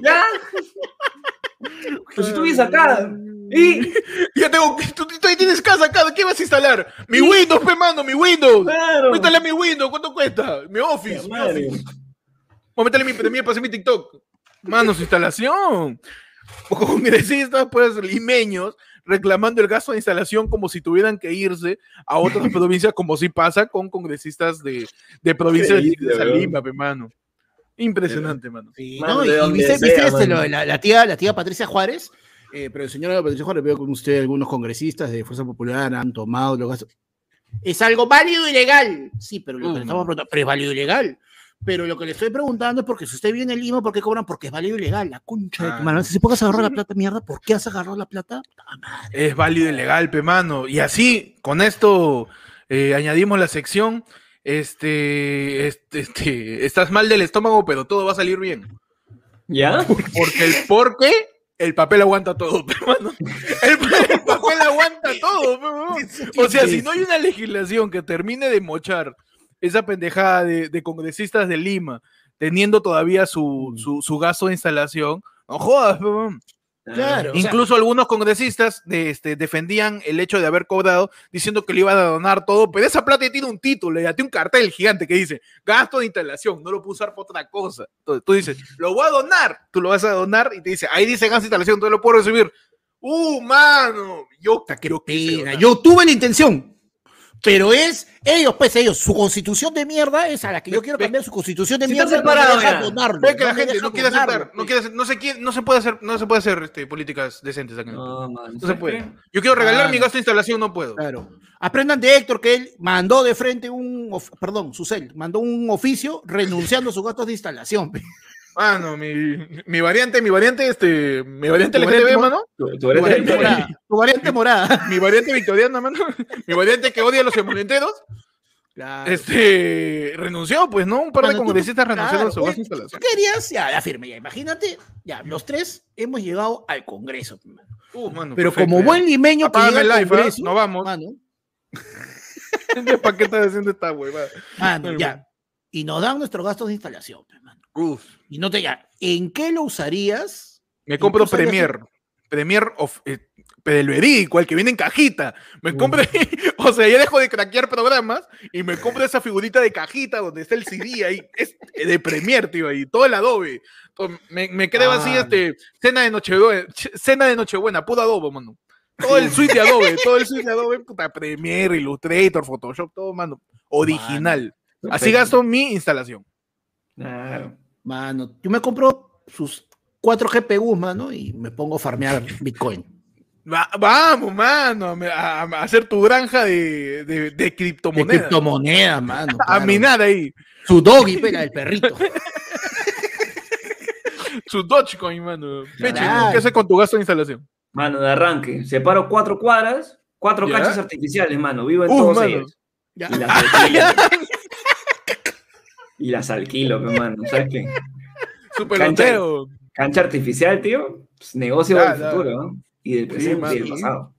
¿Ya? Pues si tú vives acá. Y ya tengo, tú, tú, tienes casa acá, ¿qué vas a instalar? Mi Windows, pe mano, mi Windows. Claro. Métale mi Windows, ¿cuánto cuesta? Mi Office, mi Office. O métale mi Premiere para hacer mi TikTok. Mano, su instalación. O congresistas, pues, limeños, reclamando el gasto de instalación como si tuvieran que irse a otras *laughs* provincias, como si pasa con congresistas de, de provincias de Lima, pe mano. Impresionante, mano. Sí, no, y, viste, este, lo de la, tía, la tía Patricia Juárez, eh, pero señora Patricia Juárez, veo con usted algunos congresistas de Fuerza Popular han tomado los gastos. Es algo válido y legal. Sí, pero lo que le estamos preguntando, pero es válido y legal. Pero lo que le estoy preguntando es porque si usted viene en Lima, ¿por qué cobran? Porque es válido y legal. La concha de tu mano. Si puedes agarrar la plata, mierda, ¿por qué has agarrado la plata? Es válido y legal, pe mano. Y así, con esto eh, añadimos la sección este, este, este, estás mal del estómago, pero todo va a salir bien. ¿Ya? Porque el porque el papel aguanta todo, *laughs* hermano. El, papel aguanta todo, *laughs* O sea, si no hay una legislación que termine de mochar esa pendejada de, congresistas de Lima, teniendo todavía su, su, su gasto de instalación, no jodas, Claro. Incluso algunos congresistas este, defendían el hecho de haber cobrado diciendo que le iban a donar todo, pero esa plata tiene un título, ya tiene un cartel gigante que dice gasto de instalación, no lo puedo usar para otra cosa. Entonces tú dices, lo voy a donar, tú lo vas a donar y te dice, ahí dice gasto de instalación, entonces lo puedo recibir. ¡Uh, mano! Yo, yo, yo tuve la intención, pero es ellos, pues ellos, su constitución de mierda es a la que yo quiero cambiar su constitución de mierda. Separado, no Ve que la gente no quiere aceptar, no quiere no se quiere, no se puede hacer, no se puede hacer este, políticas decentes aquí. No, no se puede. Yo quiero regalar mi gasto de instalación, no puedo. Claro. Aprendan de Héctor que él mandó de frente un, perdón, su cel, mandó un oficio renunciando a sus gastos de instalación. Ah, no, mi, mi variante, mi variante, este, mi variante LGTB, mano. Tu, variante, morada. Tu variante morada. *laughs* Mi variante victoriana, mano. Mi variante que odia a los entenderos. Claro. Este, renunció, pues, ¿no? Un par de congresistas renunciaron a su base instalación. Querías, ya, ya firme, ya, imagínate, ya, los tres hemos llegado al Congreso. Uh, mano, Pero como buen limeño que llega al ¿ah? Congreso, no vamos. Mano. *laughs* ¿Qué paquete de esta huevada? Mano, ya. Y nos dan nuestros gastos de instalación, mano. Uf. Y no te ya. ¿En qué lo usarías? Me compro Premier. Premier of, eh, el que viene en cajita. Me compro, *laughs* o sea, ya dejo de craquear programas y me compro esa figurita de cajita donde está el CD ahí, es de Premier, tío, ahí, todo el Adobe. me, me quedé así, este, cena de Nochebuena, cena de Nochebuena, puro Adobe, mano. Todo el suite de Adobe, todo el suite de *laughs* Adobe, puta, Premiere, Illustrator, Photoshop, todo, mano, original. Así gasto mi instalación. Claro. Mano, yo me compro sus cuatro GPUs, mano, y me pongo a farmear Bitcoin. vamos, mano, a, hacer tu granja de, de, de criptomonedas. De criptomonedas, mano. A minar ahí. Su doggy, pega el perrito. *laughs* Su Dogecoin, mano. ¿qué haces con tu gasto de instalación? Mano, de arranque. Separo cuatro cuadras, cuatro canchas artificiales, mano. Vivo en uh, todos ellos. Ya. Y las *laughs* alquilo, hermano, ¿sabes qué? Super cancha, cancha artificial, tío. Pues, negocio del futuro, ¿no? Y del presente y del pasado.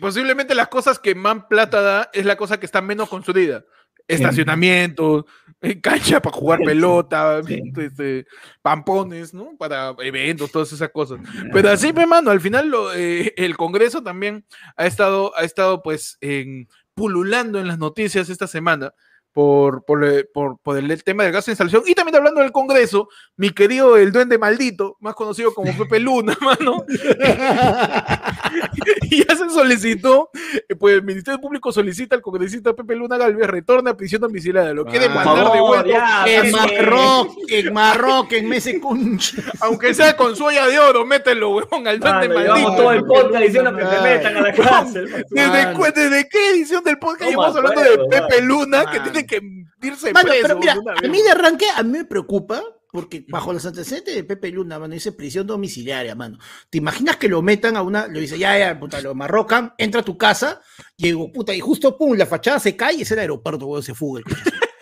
Posiblemente las cosas que más plata da es la cosa que está menos construida. Estacionamiento, eh, cancha para jugar pelota, este, pampones, ¿no? Para eventos, todas esas cosas. Pero así, hermano, al final eh, el Congreso también ha estado, ha estado pues en, pululando en las noticias esta semana por, por, eh, por, por el, tema del gasto de instalación. Y también hablando del Congreso, mi querido el duende maldito, más conocido como Pepe Luna, *laughs* mano. *laughs* *laughs* y ya se solicitó, eh, pues el Ministerio Público solicita al congresista Pepe Luna Galvez retorne a prisión domiciliaria. Lo quiere mandar de vuelta. En Marroque, en Marroque, en Mese Aunque sea con su de oro, mételo, huevón, al duende maldito. todo el podcast diciendo que te metan a la cárcel. ¿Desde, ¿Desde, qué edición del podcast estamos hablando de Pepe Luna que tiene que irse preso. mira, a mí de arranque, a mí me preocupa, porque bajo los antecedentes de Pepe Luna, mano, dice prisión domiciliaria, mano. ¿Te imaginas que lo metan a una, lo dice, ya, ya, puta, lo marrocan, entra a tu casa, llegó, puta, y justo, pum, la fachada se cae y es el aeropuerto, weón, se fuga.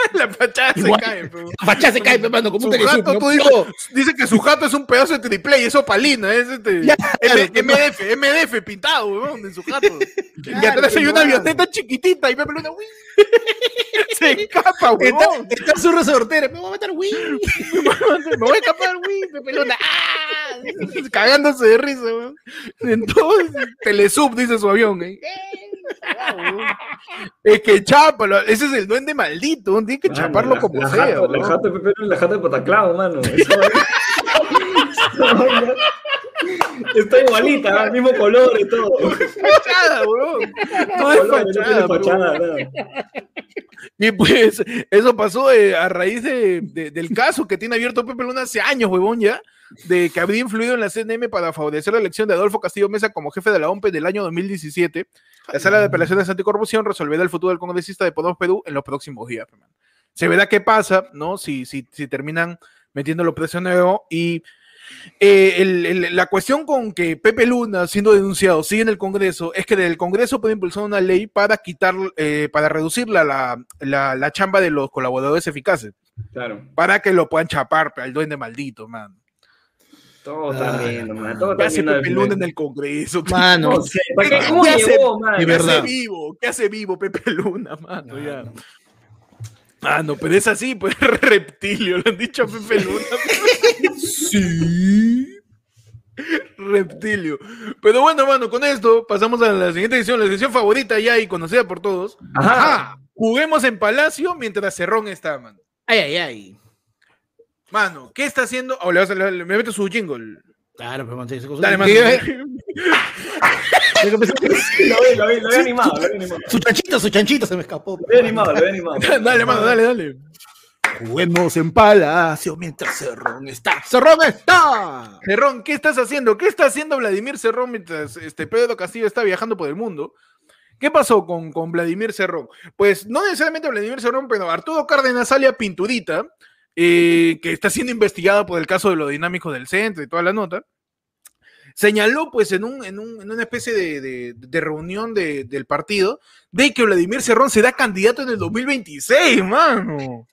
*laughs* la fachada Igual. se cae, pero. La fachada se cae, pe, mano, como Su un telesub, jato, ¿no? tú dices- dice que su jato es un pedazo de triple y es opalina, es este. *laughs* Ya, M- claro, MDF, MDF pintado, weón, en su jato. *laughs* y Claro, atrás hay una avioneta chiquitita y Pepe Luna, uy. Se escapa, Está, weón. está su resortera, me voy a matar, güey. Me voy a escapar, Pepe Luna. ¡Ah! Cagándose de risa, weón. Entonces, Telesub, dice su avión, ¿eh? *laughs* Es que chápalo, ese es el duende maldito, tiene que Mano, chaparlo la- como la sea. jato- La weón. jato de Pepe Luna, la jato de Pataclao, mano. Vaina *laughs* Está igualita, el *laughs* mismo color y todo. Fachada, es Color, no tiene fachada. Y pues, eso pasó eh, a raíz de- de- del caso que tiene abierto Pepe Luna hace años, huevón, ya, de que habría influido en la CNM para favorecer la elección de Adolfo Castillo Mesa como jefe de la OMP del año 2017. La sala de apelaciones anticorrupción resolverá el futuro del congresista de Podemos Perú en los próximos días. Se verá qué pasa, ¿no? Si, si, si terminan metiéndolo preso nuevo. Y eh, el- el- la cuestión con que Pepe Luna, siendo denunciado, sigue en el Congreso, es que el Congreso puede impulsar una ley para quitar, eh, para reducir la, la, la- la chamba de los colaboradores eficaces, Claro. para que lo puedan chapar al duende maldito, man. Todo está Ah, viendo, man. Todo ¿Qué hace. Pepe Luna en el Congreso? *laughs* Mano, No sé, ¿para qué? ¿Cómo ¿Qué hace? llegó, man? De ¿Qué verdad. hace vivo? ¿Qué hace vivo Pepe *laughs* Luna, mano? Ya. Ah, no, pero es así, pues *laughs* reptilio, lo han dicho a Pepe Luna. Sí. Reptilio. Pero bueno, mano, con esto pasamos a la siguiente edición, la edición favorita ya y conocida por todos. Ajá. Juguemos en Palacio mientras Cerrón está, mano. ay, ay, ay. Mano, ¿qué está haciendo? Oh, le vas a- le- me meto su jingle. Claro, pero manténgase con su- Dale, mano. Lo vi, lo vi, lo vi animado, lo vi animado. Su chanchito, su chanchito se me escapó. Lo vi animado, lo vi animado. *laughs* dale, mano, dale, dale. Juguemos en Palacio mientras Cerrón está. ¡Cerrón está! Cerrón, ¿qué estás haciendo? ¿Qué está haciendo Vladimir Cerrón mientras este Pedro Castillo está viajando por el mundo? ¿Qué pasó con, con Vladimir Cerrón? Pues no necesariamente Vladimir Cerrón, pero Arturo Cárdenas alia Pinturita, eh, que está siendo investigada por el caso de los dinámicos del centro y toda la nota, señaló pues en, un, en, un- una especie de, reunión de- del partido de que Vladimir Cerrón será candidato en el 2026, mano.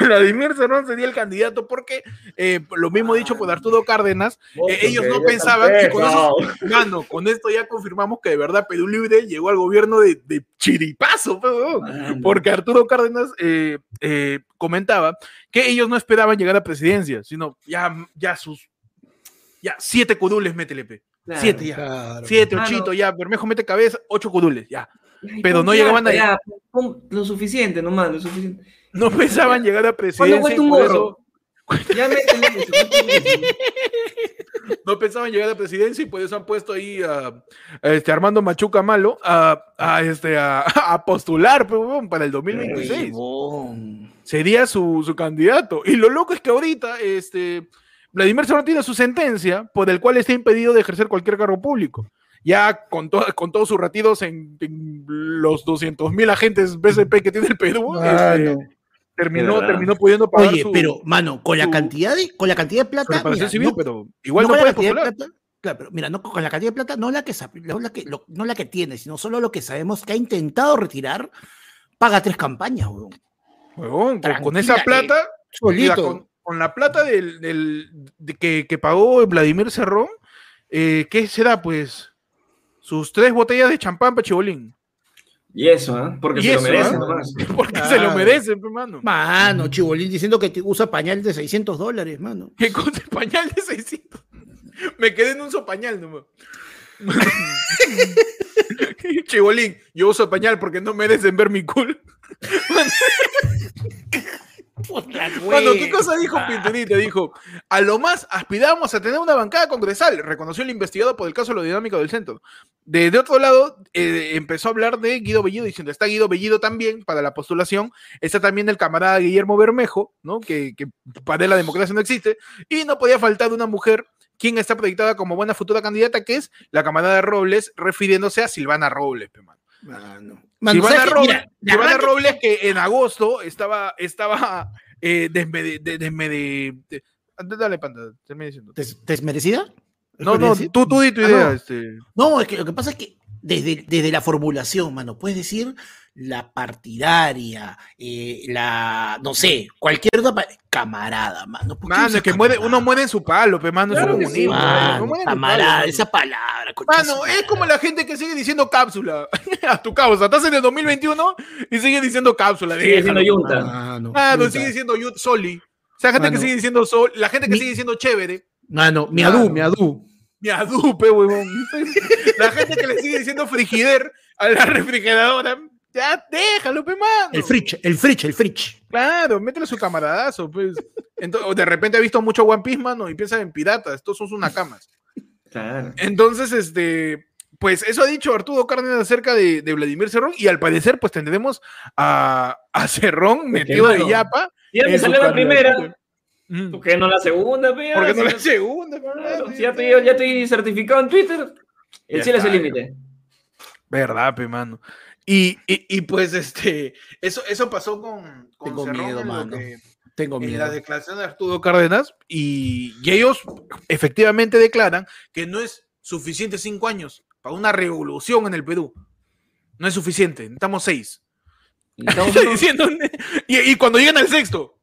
Vladimir Cerrón sería el candidato porque eh, lo mismo dicho por Arturo Cárdenas, Eh, ellos no pensaban que con eso- Mano, *laughs* con esto ya confirmamos que de verdad Perú Libre llegó al gobierno de, de chiripazo, pe, weón. porque Arturo Cárdenas eh, eh, comentaba que ellos no esperaban llegar a presidencia, sino ya, ya sus ya siete curules métele, pe. siete ya, Claro. siete, Mano. ochito, ya, Bermejo mete cabeza, ocho curules, ya. pero no llegaban a- Ya, pon lo suficiente nomás, lo suficiente. No pensaban llegar a ¿Cuánto presidencia. y un gorro? eso- Ya métele no pensaban llegar a la presidencia y por eso han puesto ahí a, a este Armando Machuca Malo a, a, este, a, *laughs* a postular para el 2026. Huevón. Sería su, su candidato. Y lo loco es que ahorita este, Vladimir Cerrón tiene su sentencia por el cual está impedido de ejercer cualquier cargo público. Ya con, to- con todos sus retiros en, en los 200 mil agentes BCP que tiene el Perú, este, Mano. Terminó, terminó pudiendo pagar Oye, su, pero, mano, con la su- cantidad de, con la cantidad de plata. mira, civil, no- pero igual no, con la puede cantidad de postular. plata- claro, pero mira, no con la cantidad de plata, no la que, no la que, lo- no la que tiene, sino solo lo que sabemos que ha intentado retirar, paga tres campañas, weón. Huevón, con, esa eh, plata, mira, Solito. con, con la plata del, del- de que, que pagó Vladimir Cerrón, eh, ¿qué será? Pues sus tres botellas de champán para Chibolín. Y eso, ¿ah? Porque se eso, lo merecen ¿ah? nomás. *laughs* Porque se lo merecen, pe, mano. Mano, Chibolín diciendo que te usa pañal de 600 dólares, mano. ¿Qué cosa? Pañal de 600. Me quedé en un sopañal nomás. *laughs* Chibolín, yo uso pañal porque no merecen ver mi culo. *laughs* Bueno, ¿qué cosa dijo Pinturita? Dijo, a lo más aspiramos a tener una bancada congresal, reconoció el investigado por el caso de lo dinámico del centro. De, de otro lado, eh, empezó a hablar de Guido Bellido, diciendo, está Guido Bellido también para la postulación, está también el camarada Guillermo Bermejo, ¿no? que, que para él la democracia no existe, y no podía faltar una mujer quien está proyectada como buena futura candidata, que es la camarada Robles, refiriéndose a Silvana Robles, mano. Mano. ¿Sabes qué? Robles, Mira, de Silvana arranque- Robles que en agosto estaba, estaba eh, desmede- de- desmede- de- dale, panda, termina diciendo. ¿Des- ¿Desmerecida? ¿Es No, no, tú, tú di tu Ah, idea. no. Este. No, es que lo que pasa es que desde, desde la formulación, mano, puedes decir la partidaria, eh, la, no sé, cualquier camarada, mano. ¿por qué Mano, que muere, uno muere en su palo, pe, mano, Claro es un sí. Mano, camarada, palo, esa palabra. Mano, es como la gente que sigue diciendo cápsula *laughs* a tu causa. Estás en el 2021 y sigue diciendo cápsula. Sigue siendo déjalo. yunta. Mano, Mano, sigue diciendo yut- soli. O sea, gente que sigue diciendo sol, la gente que Mi- sigue diciendo chévere. Mano, mi Claro. Adu. Mi adupe, huevón. *laughs* La gente que le sigue diciendo frigider a la refrigeradora. Ya, déjalo, pe, mano. El fridge, el fridge, el fridge. Claro, métele su camaradazo, pues. Entonces, o de repente ha visto mucho One Piece, mano, y piensa en piratas. Estos son sus nakamas. Claro. Entonces, este, pues eso ha dicho Arturo Cárdenas acerca de, de Vladimir Cerrón y al parecer, pues tendremos a, a Cerrón metido de yapa. Si ya me salió la primera. ¿Por qué no la segunda, pe? ¿Por qué no la segunda? Claro, si ya estoy, ya estoy certificado en Twitter, el Ya cielo es el límite. Verdad, pe, mano. Y, y, y, pues, este, eso, eso pasó con, con Tengo Cerrón miedo, en mano. que- Tengo en miedo. la declaración de Arturo Cárdenas y, y ellos efectivamente declaran que no es suficiente cinco años para una revolución en el Perú. No es suficiente, necesitamos seis. Y estamos- *laughs* diciendo- y, y cuando llegan al sexto,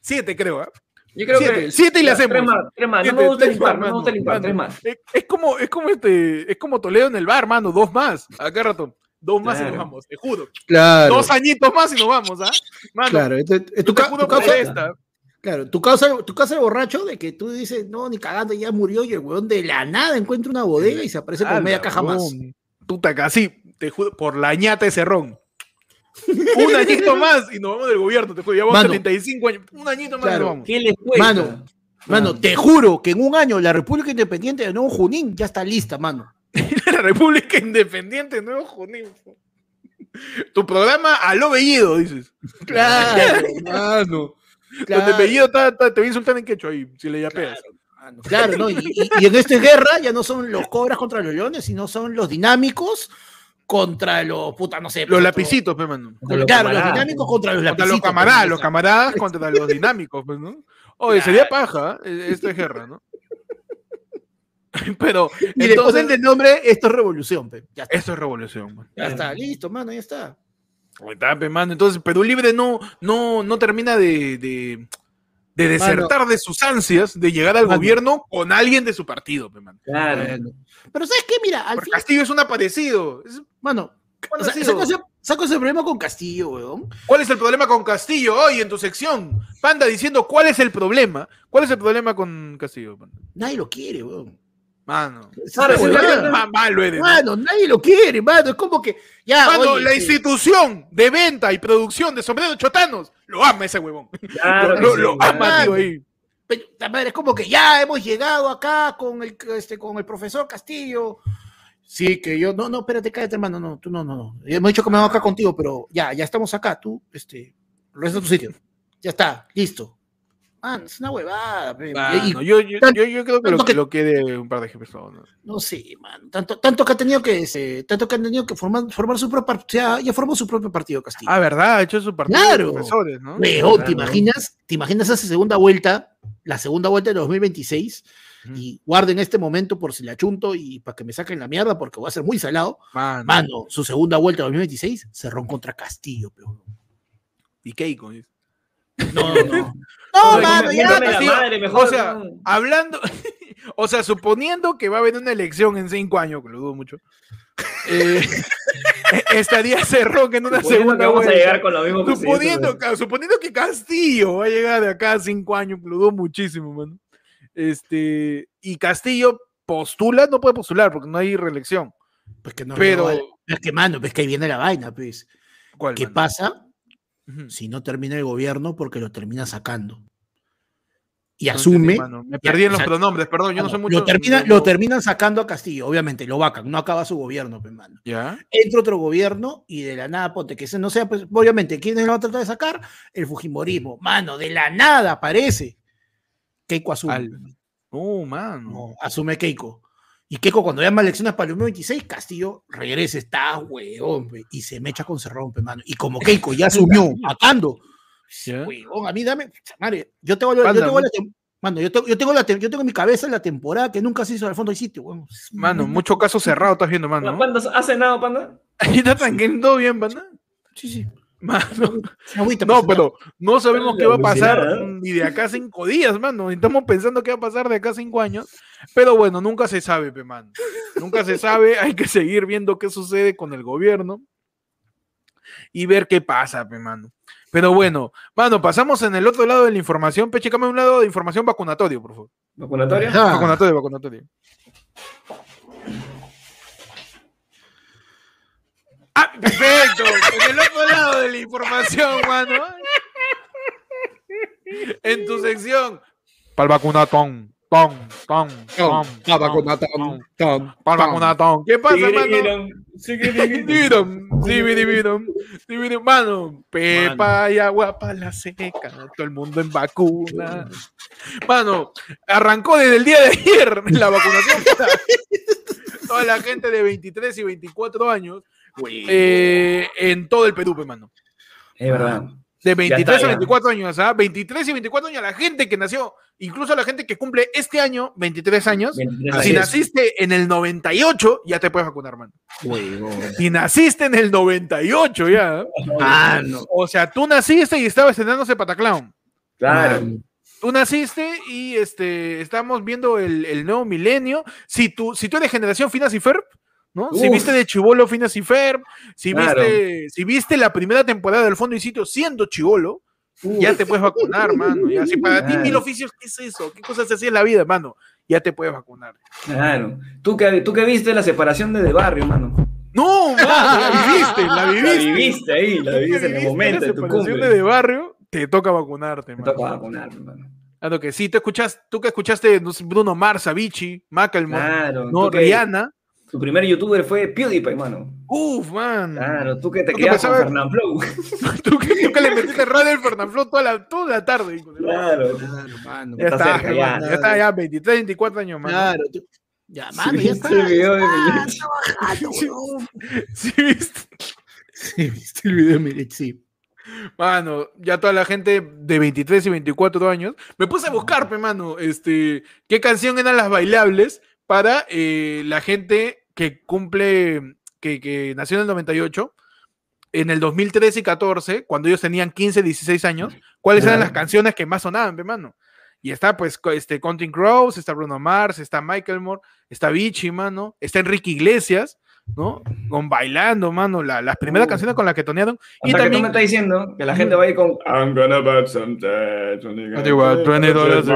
siete creo, ¿ah? Yo creo Siete, que siete y le hacemos. Tres más, tres más. No Siete, me gusta el tres impar, más, no me gusta el mano, impar, mano. tres más. Es, es como, es como este, es como Toledo en el bar, mano, dos más, acá rato. Dos más y Claro. nos vamos, te juro. Claro. Dos añitos más y nos vamos, ¿ah? Mano, Claro, este- este- yo tu, ca- tu causa, esta. claro, tu causa, tu causa el borracho de que tú dices, no, ni cagando, ya murió y el weón de la nada encuentra una bodega y se aparece con media caja más. huevón. Puta, casi, te juro, por la ñata ese ron. *laughs* Un añito más y nos vamos del gobierno, te juro, ya vamos Mano. 75 años. Un añito más y Claro. nos vamos. ¿Qué les cuesta? Mano, Mano, te juro que en un año la República Independiente de Nuevo Junín ya está lista, mano. *laughs* La República Independiente, Nuevo Junín. Tu programa a lo Bellido, dices. Claro, *laughs* mano. Donde Bellido está- está- te va a insultar en quechua ahí, si le yapeas. Claro, claro, ¿no? Y, y- y en esta guerra ya no son los cobras contra los leones, sino son los dinámicos contra los, puta, no sé. Los pues, lapicitos, pe, mano. Los Claro, los dinámicos contra los Contra lapicitos. los camaradas, pues, los camaradas contra los dinámicos, pues, ¿no? Oye, sería paja ¿eh? esta guerra, ¿no? *laughs* Pero, Y entonces, ponen de nombre, esto es revolución, pe. Ya está, esto es revolución, man. ya está, listo, mano, ya está. Ahí está, pe, mano. Entonces, Perú Libre no, no, no termina de, de, de desertar de sus ansias de llegar al Mano. gobierno con alguien de su partido. Claro. Bueno. Pero ¿sabes qué? Mira, al Porque fin, Castillo es un aparecido. Es- mano, ¿cuál o ha sea, sido? saco ese, saco ese problema con Castillo, weón. ¿Cuál es el problema con Castillo hoy en tu sección? Panda diciendo cuál es el problema. ¿Cuál es el problema con Castillo? Panda? Nadie lo quiere, weón. Mano. Ma- malo eres. ¿no? Mano, nadie lo quiere, mano. Es como que ya. Mano, oye, la sí, institución de venta y producción de sombreros chotanos lo ama ese huevón. Claro lo lo- lo ama, tío, ahí. pero, la madre, es como que ya hemos llegado acá con el, este, con el profesor Castillo. Sí, que yo, no, no, espérate, cállate, hermano, no, tú no, no, no. Hemos dicho que me vamos acá contigo, pero ya, ya estamos acá, tú, este, regresa a tu sitio. Ya está, listo. Man, es una huevada. pe. Y- Mano, yo, yo, tan- yo, yo creo que lo, que- lo quiere un par de personas. no sé, man, tanto, tanto que ha tenido que, este, tanto que han tenido que formar, formar su propio, o sea, ya formó su propio partido Castillo. Ah, ¿verdad? Ha hecho su partido Claro. de profesores, ¿no? Weón, ¿te imaginas? ¿Te imaginas esa segunda vuelta? La segunda vuelta de 2026 Ujú. y guarden este momento por si la chunto y para que me saquen la mierda porque voy a ser muy salado. Mano. Mano, su segunda vuelta de 2026 cerró contra Castillo, pero Y Keiko. No, no. *laughs* No, mano, ya. la madre, mejor, o sea, no. hablando, *laughs* o sea, suponiendo que va a haber una elección en cinco años, que lo dudo mucho, *laughs* eh, estaría Cerrón en una Suponiendo que segunda vamos a llegar con lo mismo que suponiendo, suponiendo que Castillo va a llegar de acá a cinco años, que lo dudo muchísimo, mano. Este, y Castillo postula, no puede postular porque no hay reelección. Pues que no, Pero, no es que mano, pues que ahí viene la vaina, pues. ¿cuál? ¿Qué mano? pasa Si no termina el gobierno porque lo termina sacando? Y No asume entendí. Me perdí en los pronombres, perdón, yo no sé mucho. lo, termina, no- lo terminan sacando a Castillo, obviamente, lo vacan, no acaba su gobierno, pues, mano. ¿Ya? entra otro gobierno y de la nada, ponte que ese no sea, pues, obviamente, ¿quiénes lo van a tratar de sacar? El Fujimorismo. Mano, de la nada aparece. Keiko asume. Al- Oh, mano. No, asume Keiko. Y Keiko, cuando llama elecciones para el 2026, Castillo regresa, está huevón, y se mecha con Cerrón, pe, mano. Y como Keiko ya asumió, *laughs* atando, Ya. huevón, a mí dame, madre, yo te vuelvo, yo Panda, te ¿no? vuelvo a tem- Mano, yo, tengo, yo, tengo la te- yo tengo en mi cabeza la temporada que nunca se hizo al fondo del sitio, weón. Mano, mucho caso cerrado estás viendo, mano. ¿no? ¿Cuándo has cenado, panda? Ahí está tranquilo, todo bien, mano. Sí, sí. Mano, Agüita, no, pues, pero no sabemos qué va a pasar Alucinada. ni de acá a cinco días, mano. Estamos pensando qué va a pasar de acá a cinco años. Pero bueno, nunca se sabe, pe, mano. Nunca se sabe. Hay que seguir viendo qué sucede con el gobierno y ver qué pasa, pe, mano. Pero bueno, mano, pasamos en el otro lado de la información. Pe, chécame un lado de información vacunatorio, por favor. ¿Vacunatoria? Ajá. Vacunatorio, vacunatorio. Ah, perfecto. En el otro lado de la información, mano. En tu sección. Para el vacunatón. Tom, tom, tom, tom, tom. tom. ¿Qué pasa, mano? Sigirigiram, sigirigiram. Dividum, dividum, dividum. Mano, pepa y agua para la seca, todo el mundo en vacuna. Mano, arrancó desde el día de ayer la vacunación. *laughs* Toda la gente de 23 y 24 años eh, en todo el Perú, pe, mano. Es verdad. De 23 está, a ya. 24 años, ¿ah? 23 y 24 años, la gente que nació, incluso la gente que cumple este año, 23 años, 23 si naciste en el 98, ya te puedes vacunar, mano. Si naciste en el 98 ya. Ah, no. O sea, tú naciste y estaba estrenándose Pataclown. Claro. Tú naciste y este, estamos viendo el, el nuevo milenio. Si tú, si tú eres generación Finas y Ferb, ¿no? Si viste de Chivolo Finas y Ferb, si, Claro. viste, si viste la primera temporada del Fondo y Sitio siendo Chivolo, ya te puedes vacunar, mano. Ya, si para ti mil oficios, ¿qué es eso? ¿Qué cosas se hacía en la vida, mano? Ya te puedes vacunar. Claro. ¿Tú que, tú que viste la separación de, de barrio, mano. No, mano, la viviste, la *laughs* La viviste. viviste ahí, la viviste en el viviste momento la de tu separación cumple. de, de barrio, te toca vacunarte, mano. toca vacunar, mano. Claro que sí, tú, escuchas, tú que escuchaste Bruno Mars, Avicii, Macklemore, Claro. no, Rihanna. Tu primer youtuber fue PewDiePie, mano. Uf, man. Claro, tú que te quedas con Flow. *laughs* Tú, que, tú que le metiste radio al Fernanfloo toda la, toda la tarde. hijo de- Claro. Claro, mano. Ya está cerca, ya, ya. ya está, ya 23, 24 años más. Claro. tú- Ya, mano, Sí, ya está. viste el video de huevón. Sí, viste. Sí, viste el video de sí. Mano, ya toda la gente de 23 y 24 años. Me puse a buscar, pe, mano, este, qué canción eran las bailables para eh, la gente que cumple, que, que nació en el 98, en el 2013 y 14, cuando ellos tenían 15, 16 años, cuáles eran las canciones que más sonaban, pe, mano. Y está, pues, este, Counting Crows, está Bruno Mars, está Michael Moore, está Vichy, mano, está Enrique Iglesias, ¿no? Con bailando, mano, la- las primeras Uh. canciones con las que tonearon. Y Y que tú también me estás diciendo que la gente va a ir con I'm gonna buy some tats, I think about 20 dollars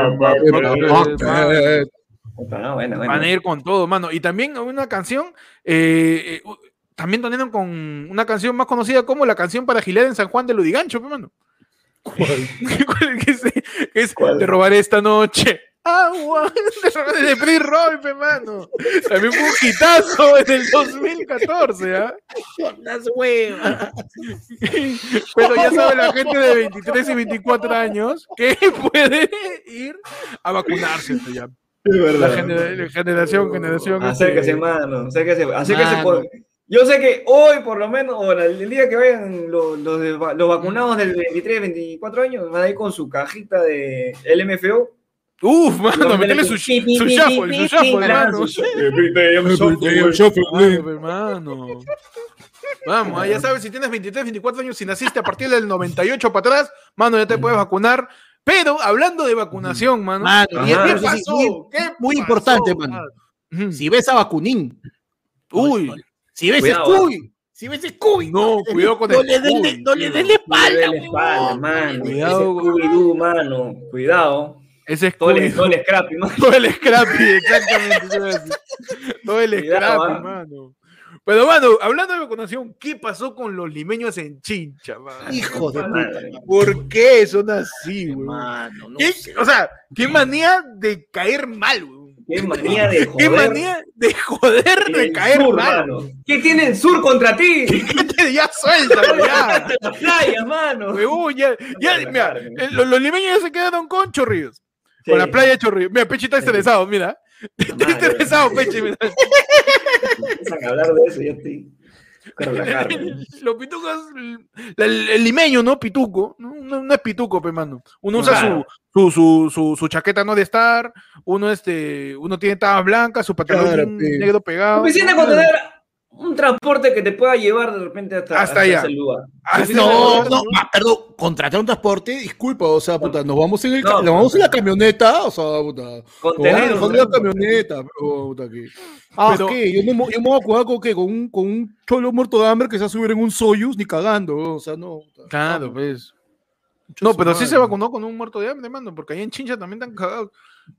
bueno, bueno. Van a ir con todo, mano. Y también una canción, eh, eh, también tonearon con una canción más conocida como la canción para gilear en San Juan de Ludigancho, pe, mano. ¿Cuál *laughs* es? que es, es ¿Cuál? Te robaré esta noche. Agua. *laughs* Te robaré de Free Roy, pe, mano. También fue un hitazo en el 2014, ¿ah? Las huevas. *laughs* Pero ya sabe la gente de 23 y 24 años que puede ir a vacunarse. pe, ya. Es La verdad. gener- generación, generación. Acérquese, este, mano. Acérquese. acérquese Mano. por- Yo sé que hoy, por lo menos, o el día que vayan los, los, de- los vacunados del 23, 24 años, van a ir con su cajita de LMFO. Uf, mano, metele su, su shuffle, su shuffle, pi, mano. su- Everyday Mano, hermano. Vamos, ah, ya sabes, si tienes 23, 24 años, si naciste a partir del 98 para atrás, mano, ya te puedes vacunar. Pero hablando de vacunación, mano, Mano, Ajá. ¿qué pasó? muy- ¿Qué muy pasó, importante, mano. Si ves a Vacunín. Uy, Si ves Cuidado, Scooby. Si ves Scooby. No, cuidado con no el No le des la espalda, mano. Cuidado, Scooby-Doo, mano. Cuidado. ese es Todo el, todo el scrappy, mano. Todo el scrappy, exactamente. a. *laughs* Todo el Cuidado, scrappy, mano. Pero, mano, hablando de vacunación, ¿qué pasó con los limeños en Chincha, mano? Hijo de Madre. puta. ¿Por qué son así, güey? Mano, no ¿Qué- sé. O sea, qué manía de caer mal, güey. Qué manía de joder. Qué manía de joder de El caer sur, mal. mano. ¿Qué tiene el sur contra ti? *laughs* ya suelta, *laughs* ya. la playa, mano. Huevón, ya, ya, mira, eh, los, los limeños ya se quedaron con Chorrillos. Sí. Con la playa de Chorrillos. Mira, Pechi está Sí. estresado, mira. Estresado, Pechi, mira. Empiezan a hablar de eso, yo estoy. *laughs* Los pitucos, el, limeño, ¿no? Pituco, ¿no? no, no es pituco, pe, mano. Uno usa Claro. su, su, su, su, su chaqueta no de estar, uno este, uno tiene tabas blancas, su pantalón Claro, negro pegado. Suficiente con tener un transporte que te pueda llevar de repente hasta, Hasta allá. ese lugar. Ah, No, no, no, ah, perdón, contratar un transporte, disculpa, o sea, puta, nos vamos en el, No, nos vamos en la camioneta, o sea, puta. Con tener un la camioneta, pero, puta, que. Ah, Pero- ¿qué? Yo, no, me- yo me voy a jugar con, ¿qué? con un, con un cholo muerto de hambre que se va a subir en un Soyuz ni cagando, o sea, no. puta. Claro, No, pues. No, pero sí se vacunó con un muerto de hambre, mano, porque ahí en Chincha también están cagados.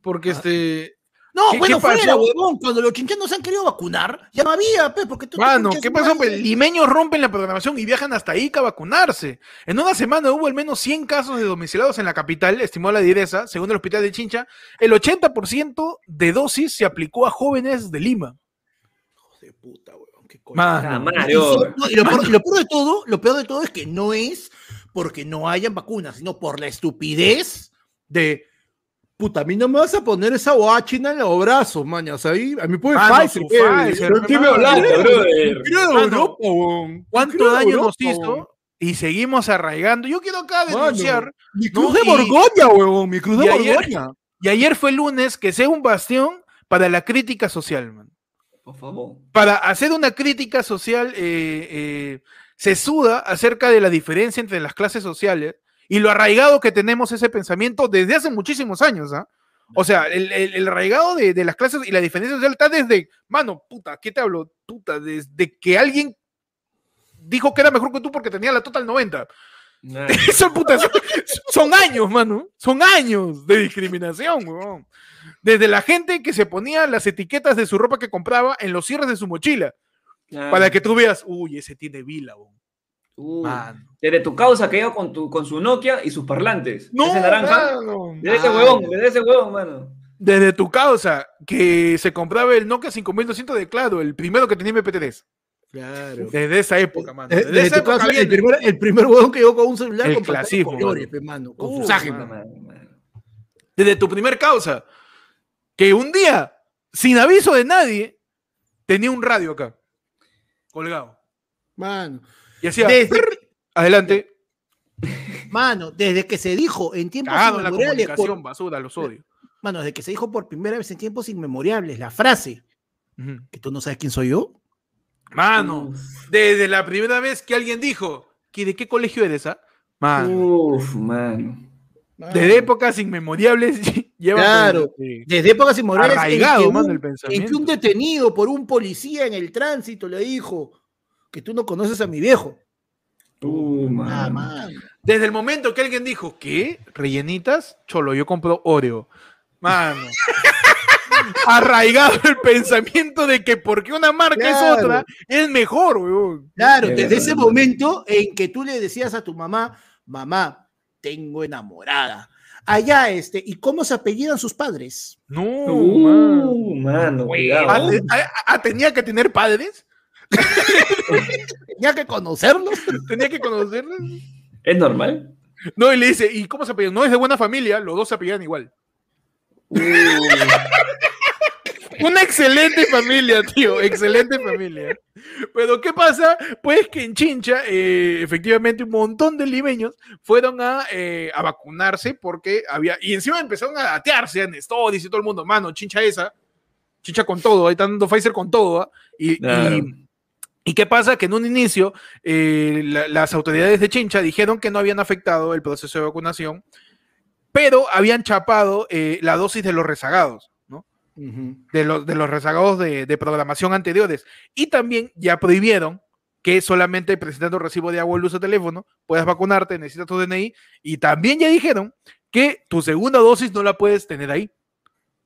Porque Ah. este. No, ¿Qué- bueno, qué fuera, huevón. Cuando los chinchanos se han querido vacunar, ya no había, pe, porque tú. Mano, ¿qué pasó? Pues limeños rompen la programación y viajan hasta Ica a vacunarse. En una semana hubo al menos 100 casos de domiciliados en la capital, estimó la direza, según el hospital de Chincha. El 80% de dosis se aplicó a jóvenes de Lima. Hijo de puta, huevón, qué coño. Mano, Y, Mario. lo, peor, y lo peor de todo, lo peor de todo es que no es porque no hayan vacunas, sino por la estupidez de puta, a mí no me vas a poner esa guachina en los brazos, mañas. Ahí, a mí puede pero pe, ¿qué me hablaste, brother? Europa. ¿Cuánto daño nos hizo? Y seguimos arraigando. Yo quiero acá Mano, denunciar. Mi No, cruz de Borgoña, huevón, mi cruz de Borgoña. Y ayer fue lunes que sea un bastión para la crítica social, man. Por favor. para hacer una crítica social eh, eh, sesuda acerca de la diferencia entre las clases sociales y lo arraigado que tenemos ese pensamiento desde hace muchísimos años, ¿ah? O sea, el, el- el arraigado de, de las clases y la diferencia social está desde, mano, puta, ¿qué te hablo? Puta, desde que alguien dijo que era mejor que tú porque tenía la Total 90. Nah. *laughs* Eso, puta, son, son años, mano. Son años de discriminación, weón. Desde la gente que se ponía las etiquetas de su ropa que compraba en los cierres de su mochila. Nah. Para que tú veas, uy, ese tiene vila, weón. Uh. Desde tu causa que iba con, tu, con su Nokia y sus parlantes. No, ese naranja. mano. Desde ese huevón, desde ese huevón, mano. Desde tu causa, que se compraba el Nokia 5200 de Claro, el primero que tenía MP3. Claro. Desde esa época, mano. Desde desde esa tu época casa, el, primer, el primer huevón que llegó con un celular El con clasismo, colores, mano. pe, mano, con Uh, sus ágiles. mano. Mano, mano. Desde tu primer causa. Que un día, sin aviso de nadie, tenía un radio acá. Colgado. Mano. Y hacía. Desde, Adelante. mano, desde que se dijo en tiempos Cagado en la inmemoriales, comunicación, por- basura, los odio. mano, desde que se dijo por primera vez en tiempos inmemorables la frase Ujú. que tú no sabes quién soy yo. Mano, Uf. desde la primera vez que alguien dijo, ¿que ¿de qué colegio eres? Ah? Mano, Uf, mano. desde épocas inmemoriales *laughs* lleva Claro. que Desde épocas inmemoriales en arraigado, que, mano, un, el en que pensamiento. un detenido por un policía en el tránsito le dijo que tú no conoces a mi viejo. Uh, Ah, mano. mano. Desde el momento que alguien dijo, ¿qué? ¿Rellenitas? Cholo, yo compro Oreo. Mano. *laughs* Arraigado el pensamiento de que porque una marca Claro. es otra, es mejor, weón. Claro, Es desde verdad, ese momento en que tú le decías a tu mamá, mamá, tengo enamorada. Allá, este, ¿y cómo se apellidan sus padres? No, mano. Uh, mano, cuidado. te- ¿Tenía que tener padres? *laughs* Tenía que conocerlos. ¿Tenía que conocerlos? ¿Es normal? No, y le dice, ¿y cómo se apellidan? No es de buena familia, los dos se apellidan igual. Una excelente familia, tío, excelente familia. Pero ¿qué pasa? Pues que en Chincha, eh, efectivamente, un montón de limeños fueron a, eh, a vacunarse porque había, y encima empezaron a datearse, a Nestoris y todo el mundo, mano, Chincha esa, Chincha con todo, ahí están dando Pfizer con todo, ¿ah? y, Claro. y- ¿y qué pasa? Que en un inicio eh, la- las autoridades de Chincha dijeron que no habían afectado el proceso de vacunación, pero habían chapado eh, la dosis de los rezagados, ¿no? de los, de los rezagados de, de programación anteriores. Y también ya prohibieron que solamente presentando recibo de agua o luz de teléfono puedas vacunarte, necesitas tu DNI. Y también ya dijeron que tu segunda dosis no la puedes tener ahí.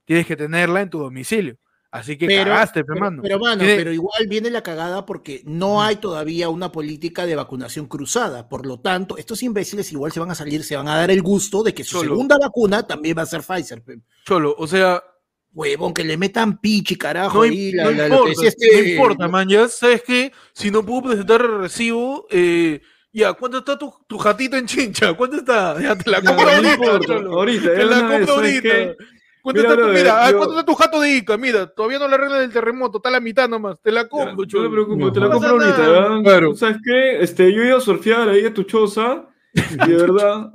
Tienes que tenerla en tu domicilio. Así que Pero, cagaste, pe, pero, mano. pero, mano, pero igual viene la cagada porque no hay todavía una política de vacunación cruzada. Por lo tanto, estos imbéciles igual se van a salir, se van a dar el gusto de que su segunda vacuna también va a ser Pfizer. Cholo, o sea, Huevón, que le metan pichi, carajo. no, ahí, la- la- importa, este- no importa, man. Ya sabes que si no puedo presentar el recibo, eh, ya, ¿cuánto está tu, tu jatito en chincha? ¿Cuánto está? Ya te la compro ahorita, cholo. ahorita, Te la compro ¿sabes ahorita. ¿Cuánto Mira, tu, mira, yo- ¿cuánto está tu jato de Ica? Mira, todavía no le arreglan el terremoto, está a la mitad nomás. Te la Ya, compro, no te preocupes, te la No compro ahorita. ¿ya? Claro. ¿Sabes qué? Este, yo iba a surfear ahí a tu choza Y de *laughs* verdad,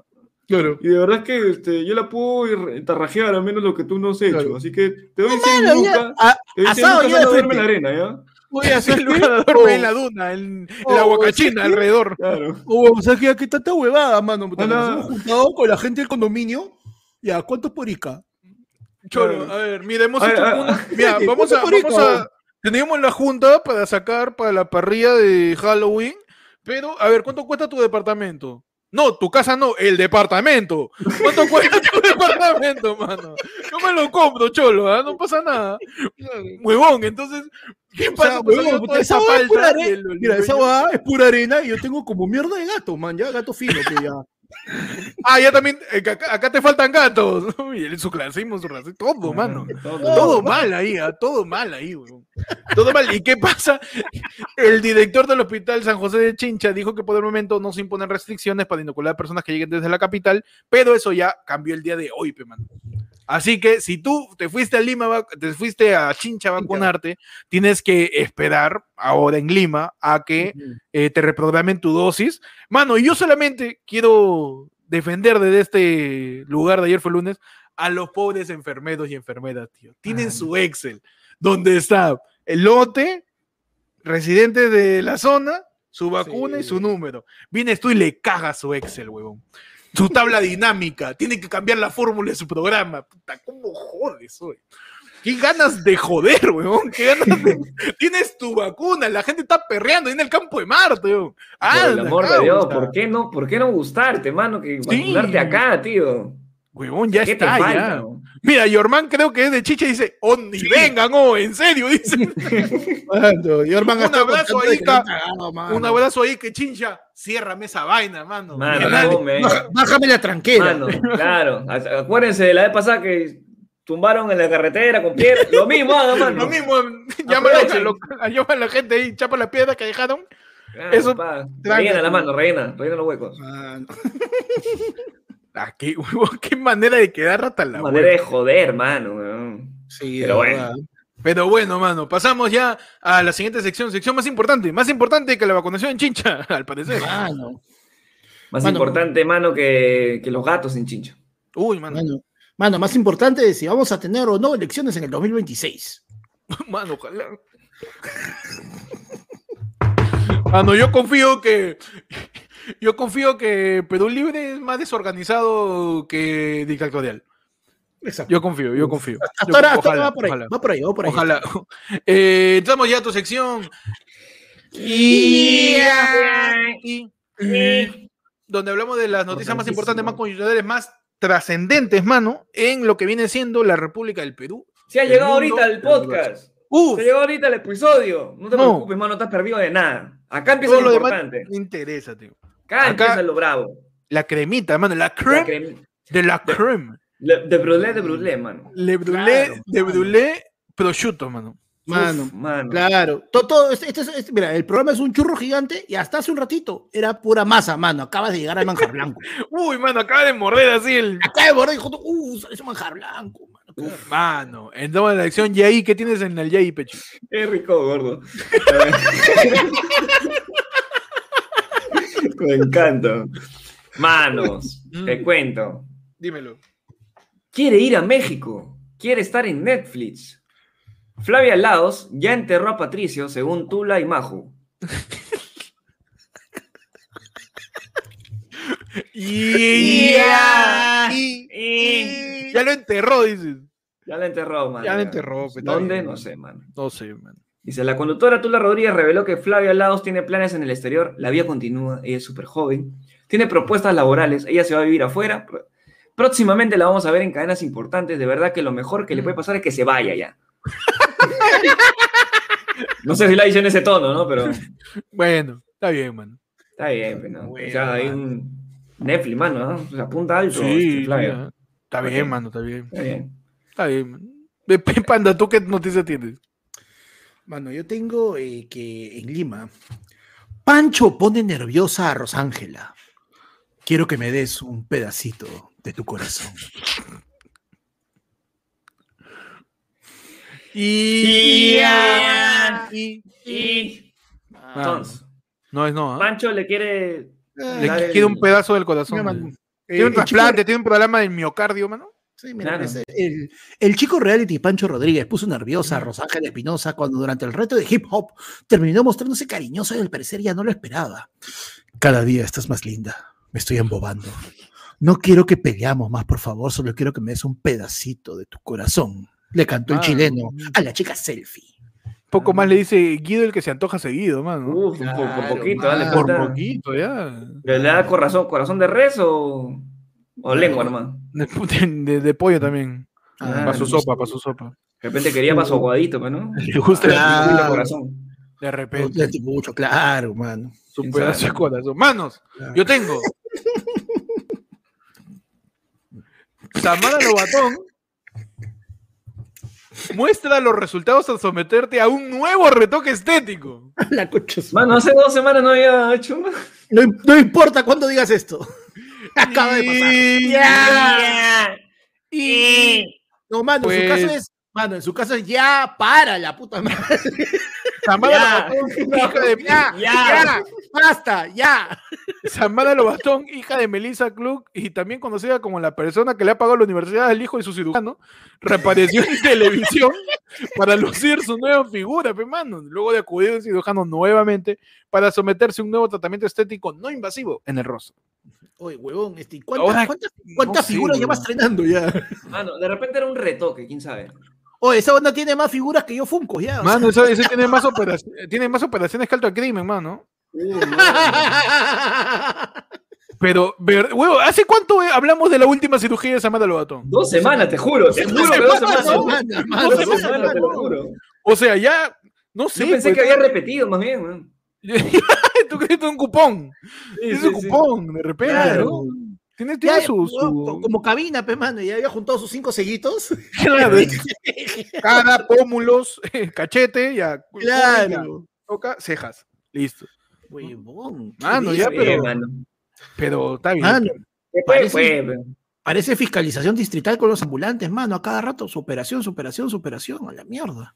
Claro. y de verdad es que este, yo la puedo ir- tarrajear al menos lo que tú no has hecho. Claro. Así que te doy 100 Mano, ya, lucas. a- Te doy 100 asado lucas, ya de anda a duerme en la arena, ¿ya? Voy a hacer *laughs* El lugar duerme Oh. en la duna, en, Oh, la huacachina ¿sabes qué? alrededor. Claro. Oh, o sea que aquí está esta huevada, mano. Nos hemos juntado con la gente del condominio. Ya, ¿cuántos por Ica? Cholo, a ver, mira, hemos hecho una-. Mira, vamos a, ¿Cuánto por vamos a. Teníamos la junta para sacar para la parrilla de Halloween, pero a ver, ¿cuánto cuesta tu departamento? No, tu casa no, el departamento. ¿Cuánto cuesta tu *laughs* departamento, mano? Yo me lo compro, cholo, ¿ah? no pasa nada. *laughs* Huevón, entonces, ¿qué O pasa? sea, huevón, toda esa es pura Mira, esa huevada es pura arena y yo tengo como mierda de gato, man. Ya, gato fino, que ya. Ah, ya también, eh, acá, acá te faltan gatos. *laughs* El- su clasismo, su racismo, todo, mano. Todo. Todo mal ahí, ah, todo mal ahí, weón. Todo mal. ¿Y qué pasa? El director del Hospital San José de Chincha dijo que por el momento no se imponen restricciones para inocular a personas que lleguen desde la capital, pero eso ya cambió el día de hoy, pe, mano. Así que si tú te fuiste a Lima, te fuiste a Chincha a vacunarte, tienes que esperar ahora en Lima a que eh, te reprogramen tu dosis. Mano, y yo solamente quiero defender desde este lugar de ayer fue lunes a los pobres enfermeros y enfermeras, tío. Tienen su Excel, donde está el lote, residente de la zona, su vacuna y Sí. su número. Vienes tú y le cagas su Excel, huevón. Su tabla *laughs* dinámica, tiene que cambiar la fórmula de su programa. Puta, ¿cómo jodes hoy? ¿Qué ganas de joder, weón? ¿Qué ganas de... *laughs* Tienes tu vacuna, la gente está perreando ahí en el campo de Marte, weón. Por el Anda, amor de Dios. ¿por qué no, por qué no gustarte, mano? Que vacunarte acá, tío. Huevón, ya ¿Qué está, ya. Mira, Yorman creo que es de Chicha y dice, oh, ni vengan, oh, en serio, dice. *laughs* Mano, y Orban Un abrazo ahí, ca- cagado, mano. Un abrazo ahí que chincha, ciérrame esa vaina, mano. Mano, no, Bájame la tranquera. Mano, claro. Acuérdense de la vez pasada que tumbaron en la carretera con piedra. *laughs* Lo mismo mano. Lo mismo, *laughs* llama a la gente ahí, chapa la piedra que dejaron. Claro, Eso- Rellena la mano, rellena, rellena los huecos. Mano. Ah, qué, *laughs* huevón, qué manera de quedar hasta la manera de joder, mano. Sí, Pero bueno. Pero bueno, mano, pasamos ya a la siguiente sección, sección más importante, más importante que la vacunación en Chincha, *laughs* al parecer. Mano, Más Mano, importante, mano, que, que los gatos en chincho. Uy, mano, mano. Mano, más importante es si vamos a tener o no elecciones en el 2026. *laughs* mano, ojalá. Mano, yo confío que yo confío que Perú Libre es más desorganizado que dictatorial. Exacto. Yo confío, yo confío. Hasta Yo- ahora, hasta ahora ojalá, va por ahí. ojalá. Va por ahí, va por ahí. Ojalá. *laughs* Eh, entramos ya a tu sección. Y- Y- y- donde hablamos de las noticias más importantes, más coyunturales, más trascendentes, mano, en lo que viene siendo la República del Perú. Si ha llegado mundo ahorita el podcast. Uf, Se llegó ahorita el episodio. No te No. preocupes, mano, no estás perdido de nada. Acá empieza todo lo lo demás importante. me interesa, tío. Acá, Acá- empieza lo bravo. La cremita, mano, la La creme crem- de la creme. le- De brulé, de brulé, mano. Le brûlé, Claro, de mano. brûlé prosciutto, mano. Mano, Uf, mano. claro. Todo, todo- este, este- este- mira, el programa es un churro gigante y hasta hace un ratito era pura masa, mano. Acabas de llegar al manjar blanco. *laughs* Uy, mano, acaba de morder así el. Acá de borde dijo, uh, sale ese manjar blanco, mano. Uf, mano, entramos en la elección Yai. ¿Qué tienes en el Yai, Pecho? Qué rico, gordo. *laughs* Me encanta. Manos, te Mm. cuento. Dímelo. Quiere ir a México. Quiere estar en Netflix. Flavia Laos ya enterró a Patricio, según Tula y Majo. Y, Ya. y- Y- ya lo enterró, dices. Ya la enterró, mano. Ya la enterró, pues, ¿Dónde? bien. No sé, mano. No sé, man. Dice, la conductora Tula Rodríguez reveló que Flavia Laos tiene planes en el exterior, la vida continúa, ella es súper joven, tiene propuestas laborales, ella se va a vivir afuera, Pr- próximamente la vamos a ver en cadenas importantes, de verdad que lo mejor que le puede pasar es que se vaya ya. *laughs* no sé si la dice en ese tono, ¿no? Pero *laughs* Bueno, está bien, man. está bien, ¿no? Bueno, o sea, hay un Netflix, mano, ¿no? O sea, apunta alto, Sí, este, Flavia. Está bien, mano, está bien. Está bien. Está bien, man. *laughs* Panda, ¿tú qué noticia tienes? Mano, yo tengo eh, que en Lima, Pancho pone nerviosa a Rosángela. Quiero que me des un pedacito de tu corazón. Y... Y- Y Ah, entonces, No es no, ¿ah? Pancho le quiere Le queda un pedazo del corazón. Tiene eh, un chico- trasplante, tiene un problema del miocardio, mano. Sí, mira, Claro. ese- el, el chico reality Pancho Rodríguez puso nerviosa a Rosángel Espinosa cuando durante el reto de hip hop terminó mostrándose cariñosa y al parecer ya no lo esperaba. Cada día estás más linda. Me estoy embobando. No quiero que peleamos más, por favor. Solo quiero que me des un pedacito de tu corazón. Le cantó el Ah, chileno a la chica selfie. Poco más le dice Guido el que se antoja seguido, mano. Uf, por, por Claro, poquito, dale. Por poquito, ya. ¿Le da corazón, corazón de res o, lengua nomás? De, *laughs* de- de pollo también. Ah, para su sopa, para su sopa. De repente quería para su aguadito, pero no. *laughs* Le gusta Claro. De corazón. de repente Mucho, claro, mano. su pedazo de corazón. Manos, Claro. yo tengo. Tamara Lobatón muestra los resultados al someterte a un nuevo retoque estético. *laughs* La su- Mano, hace dos semanas no había hecho. No, no importa cuándo digas esto. *laughs* Acaba de pasar. Y-. Y No, mano, en su Pues- caso es. Mano, en su caso es ya para la puta madre. Tamara Ya. Lobatón, hija de Ya, Ya. ya, basta, ya. Samara Lobatón, hija de Melissa Klug y también conocida como la persona que le ha pagado la universidad al hijo de su cirujano, reapareció en *laughs* televisión para lucir su nueva figura, pe, mano, luego de acudir a un cirujano nuevamente para someterse a un nuevo tratamiento estético no invasivo en el rostro. Oye, huevón, este, ¿cuántas, Ahora, cuántas, cuántas sé, figuras ya vas estrenando ya? Mano, de repente era un retoque, quién sabe. Oye, esa banda tiene más figuras que yo Funko ya. o Mano, eso, eso tiene, más operaciones, tiene más operaciones que alto al crimen, mano. sea. Pero, ver, huevo, ¿hace cuánto eh, hablamos de la última cirugía de Samara Lobatón? Dos semanas, te juro, te Dos juro que dos semanas, Dos te lo juro. O sea, ya, no sé. Yo pensé pues, que había repetido más bien, *laughs* man. Tú crees un cupón. Sí, es sí, un sí. cupón, de repente, Claro. ¿no? Tiene, tiene Ya, su, huevón, su- Como cabina, pe, mano, ya había juntado sus cinco seguitos. claro, *laughs* cara, pómulos, cachete, ya. Claro. Toca, cejas. Listo. Huevón. Mano, ya. Sí, pero- mano. Pero está bien. Parece- Fue, pero- Parece fiscalización distrital con los ambulantes, mano. A cada rato, su operación, su operación, su operación. A la mierda.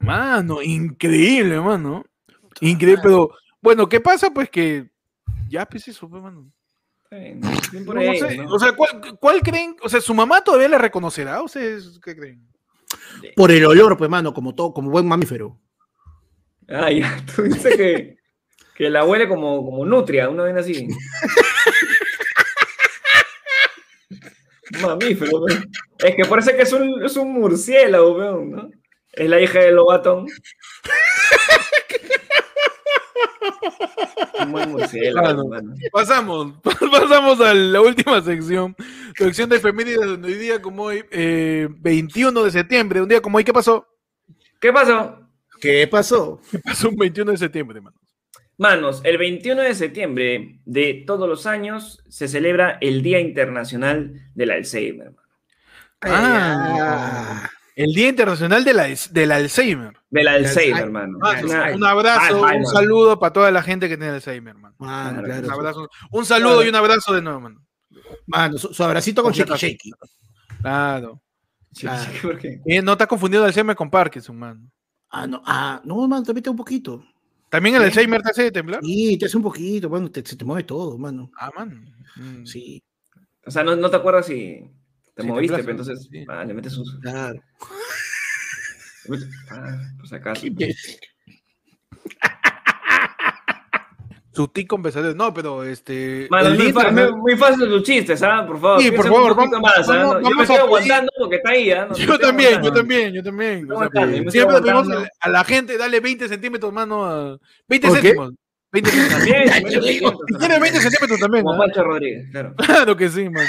Mano, increíble, mano. Increíble, pero bueno, ¿qué pasa? Pues que ya, pues eso, pues, mano. Por No, no ellos, sé, ¿no? O sea, ¿cuál, cuál creen? O sea, ¿su mamá todavía le reconocerá? ¿Ustedes qué creen? Por el olor, pues, mano, como todo, como buen mamífero. Ah, ya, *laughs* tú dices que, que la huele como, como nutria, uno viene así. Mamífero, weón. Es que parece que es un, es un murciélago, weón, ¿no? Es la hija de Lobatón. Un buen murciélago, Claro. mano. Pasamos, *laughs* pasamos a la última sección. Sección de efemérides donde hoy día como hoy, eh, 21 de septiembre, un día como hoy, ¿qué pasó? ¿Qué pasó? ¿Qué pasó? ¿Qué pasó un 21 de septiembre, mano? Manos, el 21 de septiembre de todos los años se celebra el Día Internacional del Alzheimer. mano. Ah. El Día Internacional de la- del Alzheimer. Del Alzheimer, Alzheimer. mano. Ah, un abrazo, Alzheimer. un saludo para toda la gente que tiene Alzheimer, mano. Mano, Claro, Un, abrazo, un saludo y un abrazo de nuevo, mano. Mano, su, su abracito con shaky shaky. Claro. Sí, Claro. sí, ¿por qué? Y no está confundido el Alzheimer con Parkinson, mano. Ah, no, ah, no, mano, te mete un poquito. ¿También el Sí. Alzheimer te hace temblar? Sí, te hace un poquito, bueno, te, se te mueve todo, mano. Ah, mano. Mm. Sí, O sea, no, no te acuerdas si te Sí, moviste, pero entonces sí. ah, le metes sus. claro. *laughs* Ah, si acaso. Su tic conversación. No, pero este. Mano, muy, Día fa- Internacional- muy- fácil tus chistes, ¿ah? Por favor. Sí, por favor, un vamos- más, ¿ah? vamos- No, yo me estoy a aguantando porque está ahí, ¿ah? No, Yo también, yo también, yo también. Yo estoy siempre pedimos a la gente, dale 20 centímetros, mano. A... 20 ¿Por qué? céntimos. 20 céntimos. También, *laughs* Ya, también yo lo digo, siento, Y tiene 20 centímetros también. Como. Pancho Rodríguez, claro. *laughs* Claro que sí, mano.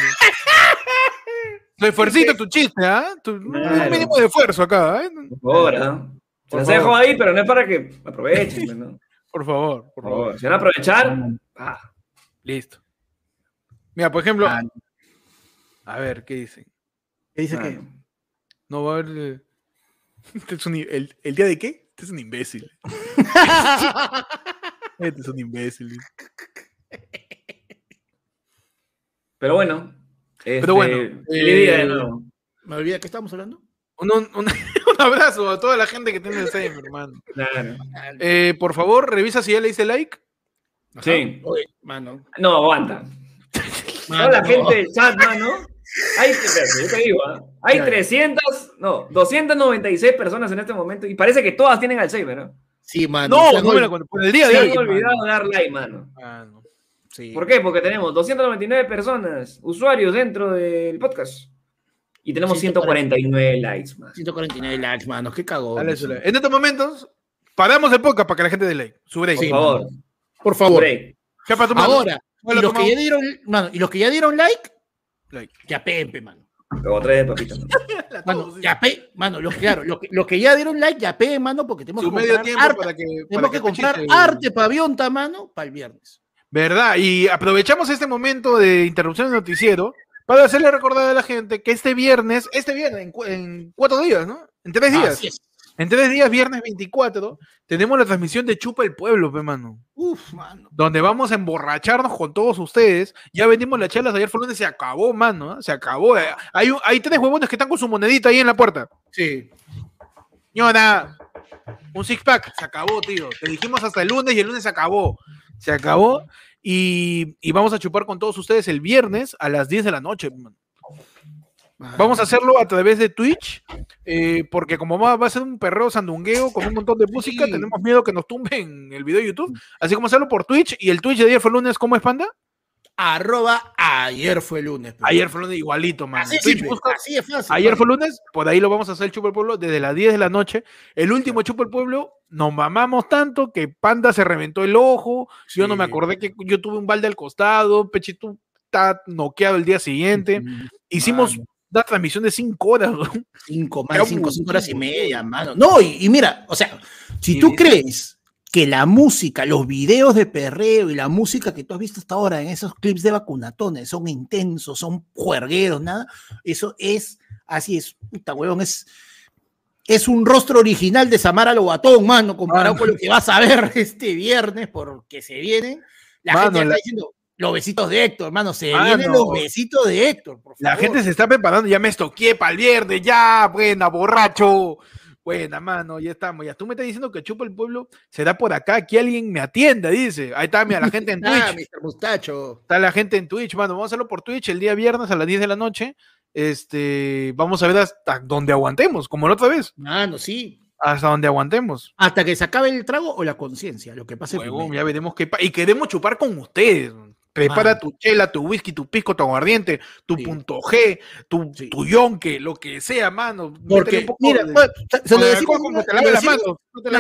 Tu esfuercito, tu chiste, ¿ah? Claro. Un mínimo de esfuerzo acá, ¿eh? Por favor, ¿ah? Se Por las dejo ahí, pero no es para que aprovechen, pues, ¿no? Por favor, por Por favor. favor. Si van a aprovechar, ah, Listo. Mira, por ejemplo. Ah. A ver, ¿qué dicen? ¿Qué dice que? mano. No va a haber. eh, este es un i- el, ¿El día de qué? Este es un imbécil. *laughs* Este es un imbécil. Pero bueno. Pero bueno, este, feliz día de eh, nuevo. Me olvidé de qué estábamos hablando. Un, un- un- *laughs* un abrazo a toda la gente que tiene Alzheimer, hermano. Claro. Eh, por favor, revisa si ya le hice like. Sí. Oye, mano. No, aguanta. Mano, Toda la gente del chat, mano. Hay, espérate, yo te digo, ¿ah? hay Ya. 300, no, 296 personas en este momento y parece que todas tienen Alzheimer, ¿no? Sí, mano. No, no me la ol- cuento. Por el día de Se hoy. han olvidado mano. dar like, mano. Ah, no. Sí. ¿Por qué? Porque tenemos 299 personas, usuarios dentro del podcast. Y tenemos 149 likes más. 149 likes, mano. Qué cagón. En estos momentos, paramos el podcast para que la gente dé like. Su break. Por Sí, favor. mano. Por favor. Ahora, y los, que ya mano. dieron, mano, y los que ya dieron like, Like. ya pempe, mano. Como tres papitas. *laughs* Mano, ya pe, mano, los, claro, los que, los que ya dieron like, ya pe, mano, porque tenemos Su que medio comprar, tiempo arte, para que. para tenemos que Pechi comprar arte pavionta, mano, para el viernes. ¿Verdad? Y aprovechamos este momento de interrupción del noticiero para hacerle recordar a la gente que este viernes, este viernes, en, cu- en cuatro días, ¿no? En tres días. En tres días, viernes 24, tenemos la transmisión de Chupa el Pueblo, pe, mano. Uf, mano. Donde vamos a emborracharnos con todos ustedes. Ya vendimos las chelas ayer fue lunes, se acabó, mano. ¿eh? Se acabó. Eh, Hay, un- hay tres huevones que están con su monedita ahí en la puerta. Sí. Ñora, un six pack, se acabó, tío. Te dijimos hasta el lunes y el lunes se acabó. Se acabó. Y, y vamos a chupar con todos ustedes el viernes a las 10 de la noche. Vamos a hacerlo a través de Twitch, eh, porque como va, va a ser un perreo sandungueo con un montón de música, Sí. tenemos miedo que nos tumben el video de YouTube. Así como hacerlo por Twitch. Y el Twitch de ayer fue lunes, ¿cómo es, Panda? Arroba ayer fue lunes. Ayer fue lunes igualito, man. Así, Twitch simple, busca- así es fácil. Ayer fue lunes, por ahí lo vamos a hacer el Chupo el Pueblo desde las 10 de la noche. El último Chupo el Pueblo, nos mamamos tanto que Panda se reventó el ojo. Yo no me Sí. acordé que yo tuve un balde al costado. Pechito está noqueado el día siguiente. Hicimos Mano. una transmisión de 5 horas. ¿no? Cinco, Qué más cinco, cinco horas y media, mano. No, y, y mira, o sea, si Sí, tú sí. crees que la música, los videos de perreo y la música que tú has visto hasta ahora en esos clips de vacunatones son intensos, son juergueros, nada, eso es, así es, puta huevón, es, es un rostro original de Samara Lobatón, mano, comparado Mano. con lo que vas a ver *laughs* este viernes, porque se vienen, la Mano, gente la- está diciendo, los besitos de Héctor, hermano, se Mano. vienen los besitos de Héctor, por favor. La gente se está preparando. Ya me estoqué para el viernes. Ya, buena, borracho. Buena, mano, ya estamos. Ya tú me estás diciendo que Chupa el Pueblo será por acá. Que alguien me atienda, dice. Ahí está, mira, la gente en *laughs* Ah, Twitch. Mr. Mustacho. Está la gente en Twitch, mano. Vamos a hacerlo por Twitch el día viernes a las 10 de la noche. Este, vamos a ver hasta donde aguantemos, como la otra vez. Mano, sí. Hasta donde aguantemos. Hasta que se acabe el trago o la conciencia, lo que pase primero. ya veremos qué pa- Y queremos chupar con ustedes. Prepara tu chela, tu whisky, tu pisco, tu aguardiente, tu Sí. punto G, tu, Sí. tu yonque, lo que sea, mano. Porque, un poco mira, de- pues, se- lo decimos, como te laves las manos. Se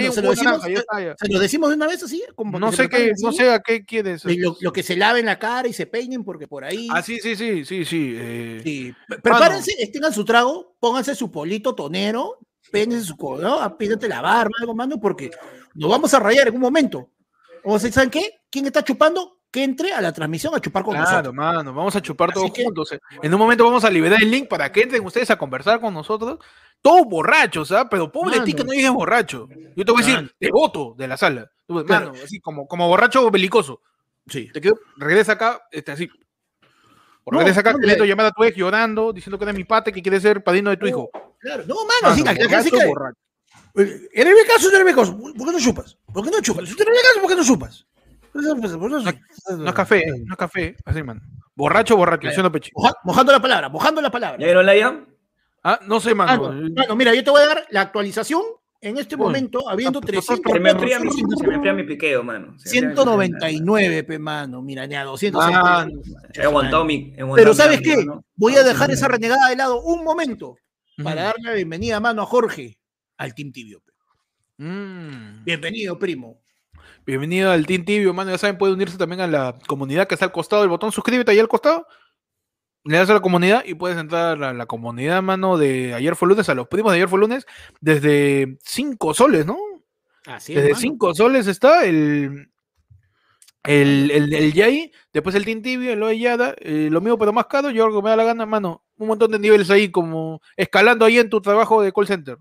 lo decimos- de una vez así, como No que sé qué, no sé a qué quieres. Lo, lo que se laven la cara y se peinen, porque por ahí. Ah, sí, sí, sí, sí, sí. eh, sí. Prepárense, tengan su trago, pónganse su polito tonero, pénense su codo, apínate la barba, algo, mano, porque nos vamos a rayar en un momento. O sea, ¿saben qué? ¿Quién está chupando? Que entre a la transmisión a chupar con Claro, nosotros. mano, vamos a chupar Así todos que- juntos. eh. En un momento vamos a liberar el link para que entren ustedes a conversar con nosotros. Todos borrachos, ¿ah? Pero pobre ti que Mano. no llegues borracho. Yo te voy a decir, Mano. devoto de la sala. Tú, Claro. Mano, así como, como borracho belicoso. Sí. Te quedo, regresa acá, este, así. No, regresa acá, no, le- llamar a tu ex llorando, diciendo que eres mi pate, que quiere ser padrino de tu hijo. Claro. No, mano, Mano, sí, la, la borracho. Eh, ¿Eres mi caso o no eres mi caso? ¿Por qué no chupas? ¿Por qué no chupas? Si tú eres mi caso, ¿por qué no chupas? No es café, no es café, así, mano. Borracho, borracho, diciendo mojando la palabra, mojando la palabra. ¿Ya vieron la ya? Ah, no sé, Ah, mano. no, Bueno, mira, yo te voy a dar la actualización en este momento, habiendo Ah, pues, 300, Se me enfría mi, se me enfría mi piqueo, mano. Se me enfría mi piqueo. 199, pe, mano. Mira, ni a 200. Ah, He aguantado mi. he aguantado Pero ¿sabes qué? ¿no? Voy a dejar esa renegada de lado un momento para darle la bienvenida, mano, a Jorge, al Team Tibio. pe. Mm. Bienvenido, primo. Bienvenido al Team Tibio, mano. Ya saben, puede unirse también a la comunidad que está al costado del botón suscríbete ahí al costado. Le das a la comunidad y puedes entrar a la comunidad, mano, de ayer fue lunes, a los primos de ayer fue lunes, desde 5 soles, ¿no? Así Desde 5 soles está el. El, el, el Yai, después el Team Tibio, el Oeyada, eh, lo mío pero más caro, yo algo que me da la gana, mano. Un montón de niveles ahí, como escalando ahí en tu trabajo de call center.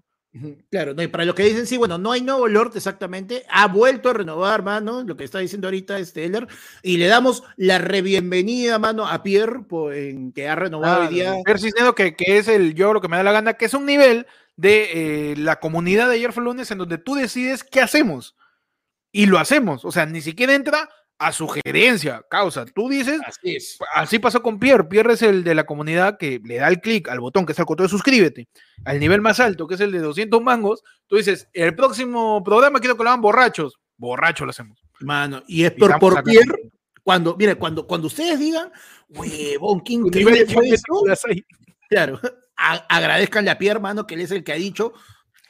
Claro, no, y para los que dicen, sí, bueno, no hay nuevo Lord exactamente, ha vuelto a renovar, mano, lo que está diciendo ahorita Steller, y le damos la rebienvenida, mano, a Pierre, po- en, que ha renovado hoy día. Pierre Cisneros, que, que es el yo lo que me da la gana, que es un nivel de eh, la comunidad de ayer fue lunes en donde tú decides qué hacemos. Y lo hacemos. O sea, ni siquiera entra a sugerencia, causa. Tú dices, Así es. así pasó con Pierre. Pierre es el de la comunidad que le da el clic al botón que está al costado de suscríbete, al nivel más alto, que es el de 200 mangos. Tú dices, el próximo programa quiero que lo hagan borrachos. Borracho lo hacemos. Mano, y es por, por Pierre, cuando, mire, cuando, cuando ustedes digan, huevón, qué *laughs* increíble fue de esto", las ahí. claro, *laughs* a- agradezcanle a Pierre, mano, que él es el que ha dicho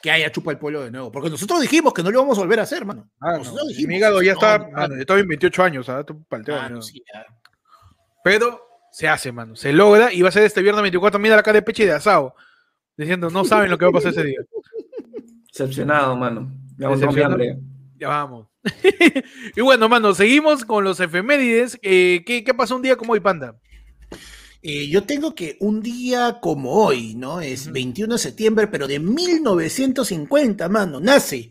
que haya chupa el pueblo de nuevo. Porque nosotros dijimos que no lo íbamos a volver a hacer, mano. Ah, no, Nosotros mi dijimos, hígado ya no, está, mano, mano, yo estaba en 28 años, ¿sabes? Palteo, sí, ya. Pero se hace, mano. Se logra y va a ser este viernes 24. Mira la cara de peche y de asado. Diciendo, no saben lo que va a pasar ese día. Decepcionado, mano. Ya mi hambre. Ya vamos. *laughs* y bueno, mano, seguimos con los efemérides. Eh, ¿qué, ¿Qué pasó un día como hoy, Panda? Eh, yo tengo que un día como hoy, ¿no? Es 21 de septiembre, pero de 1950, mano, nace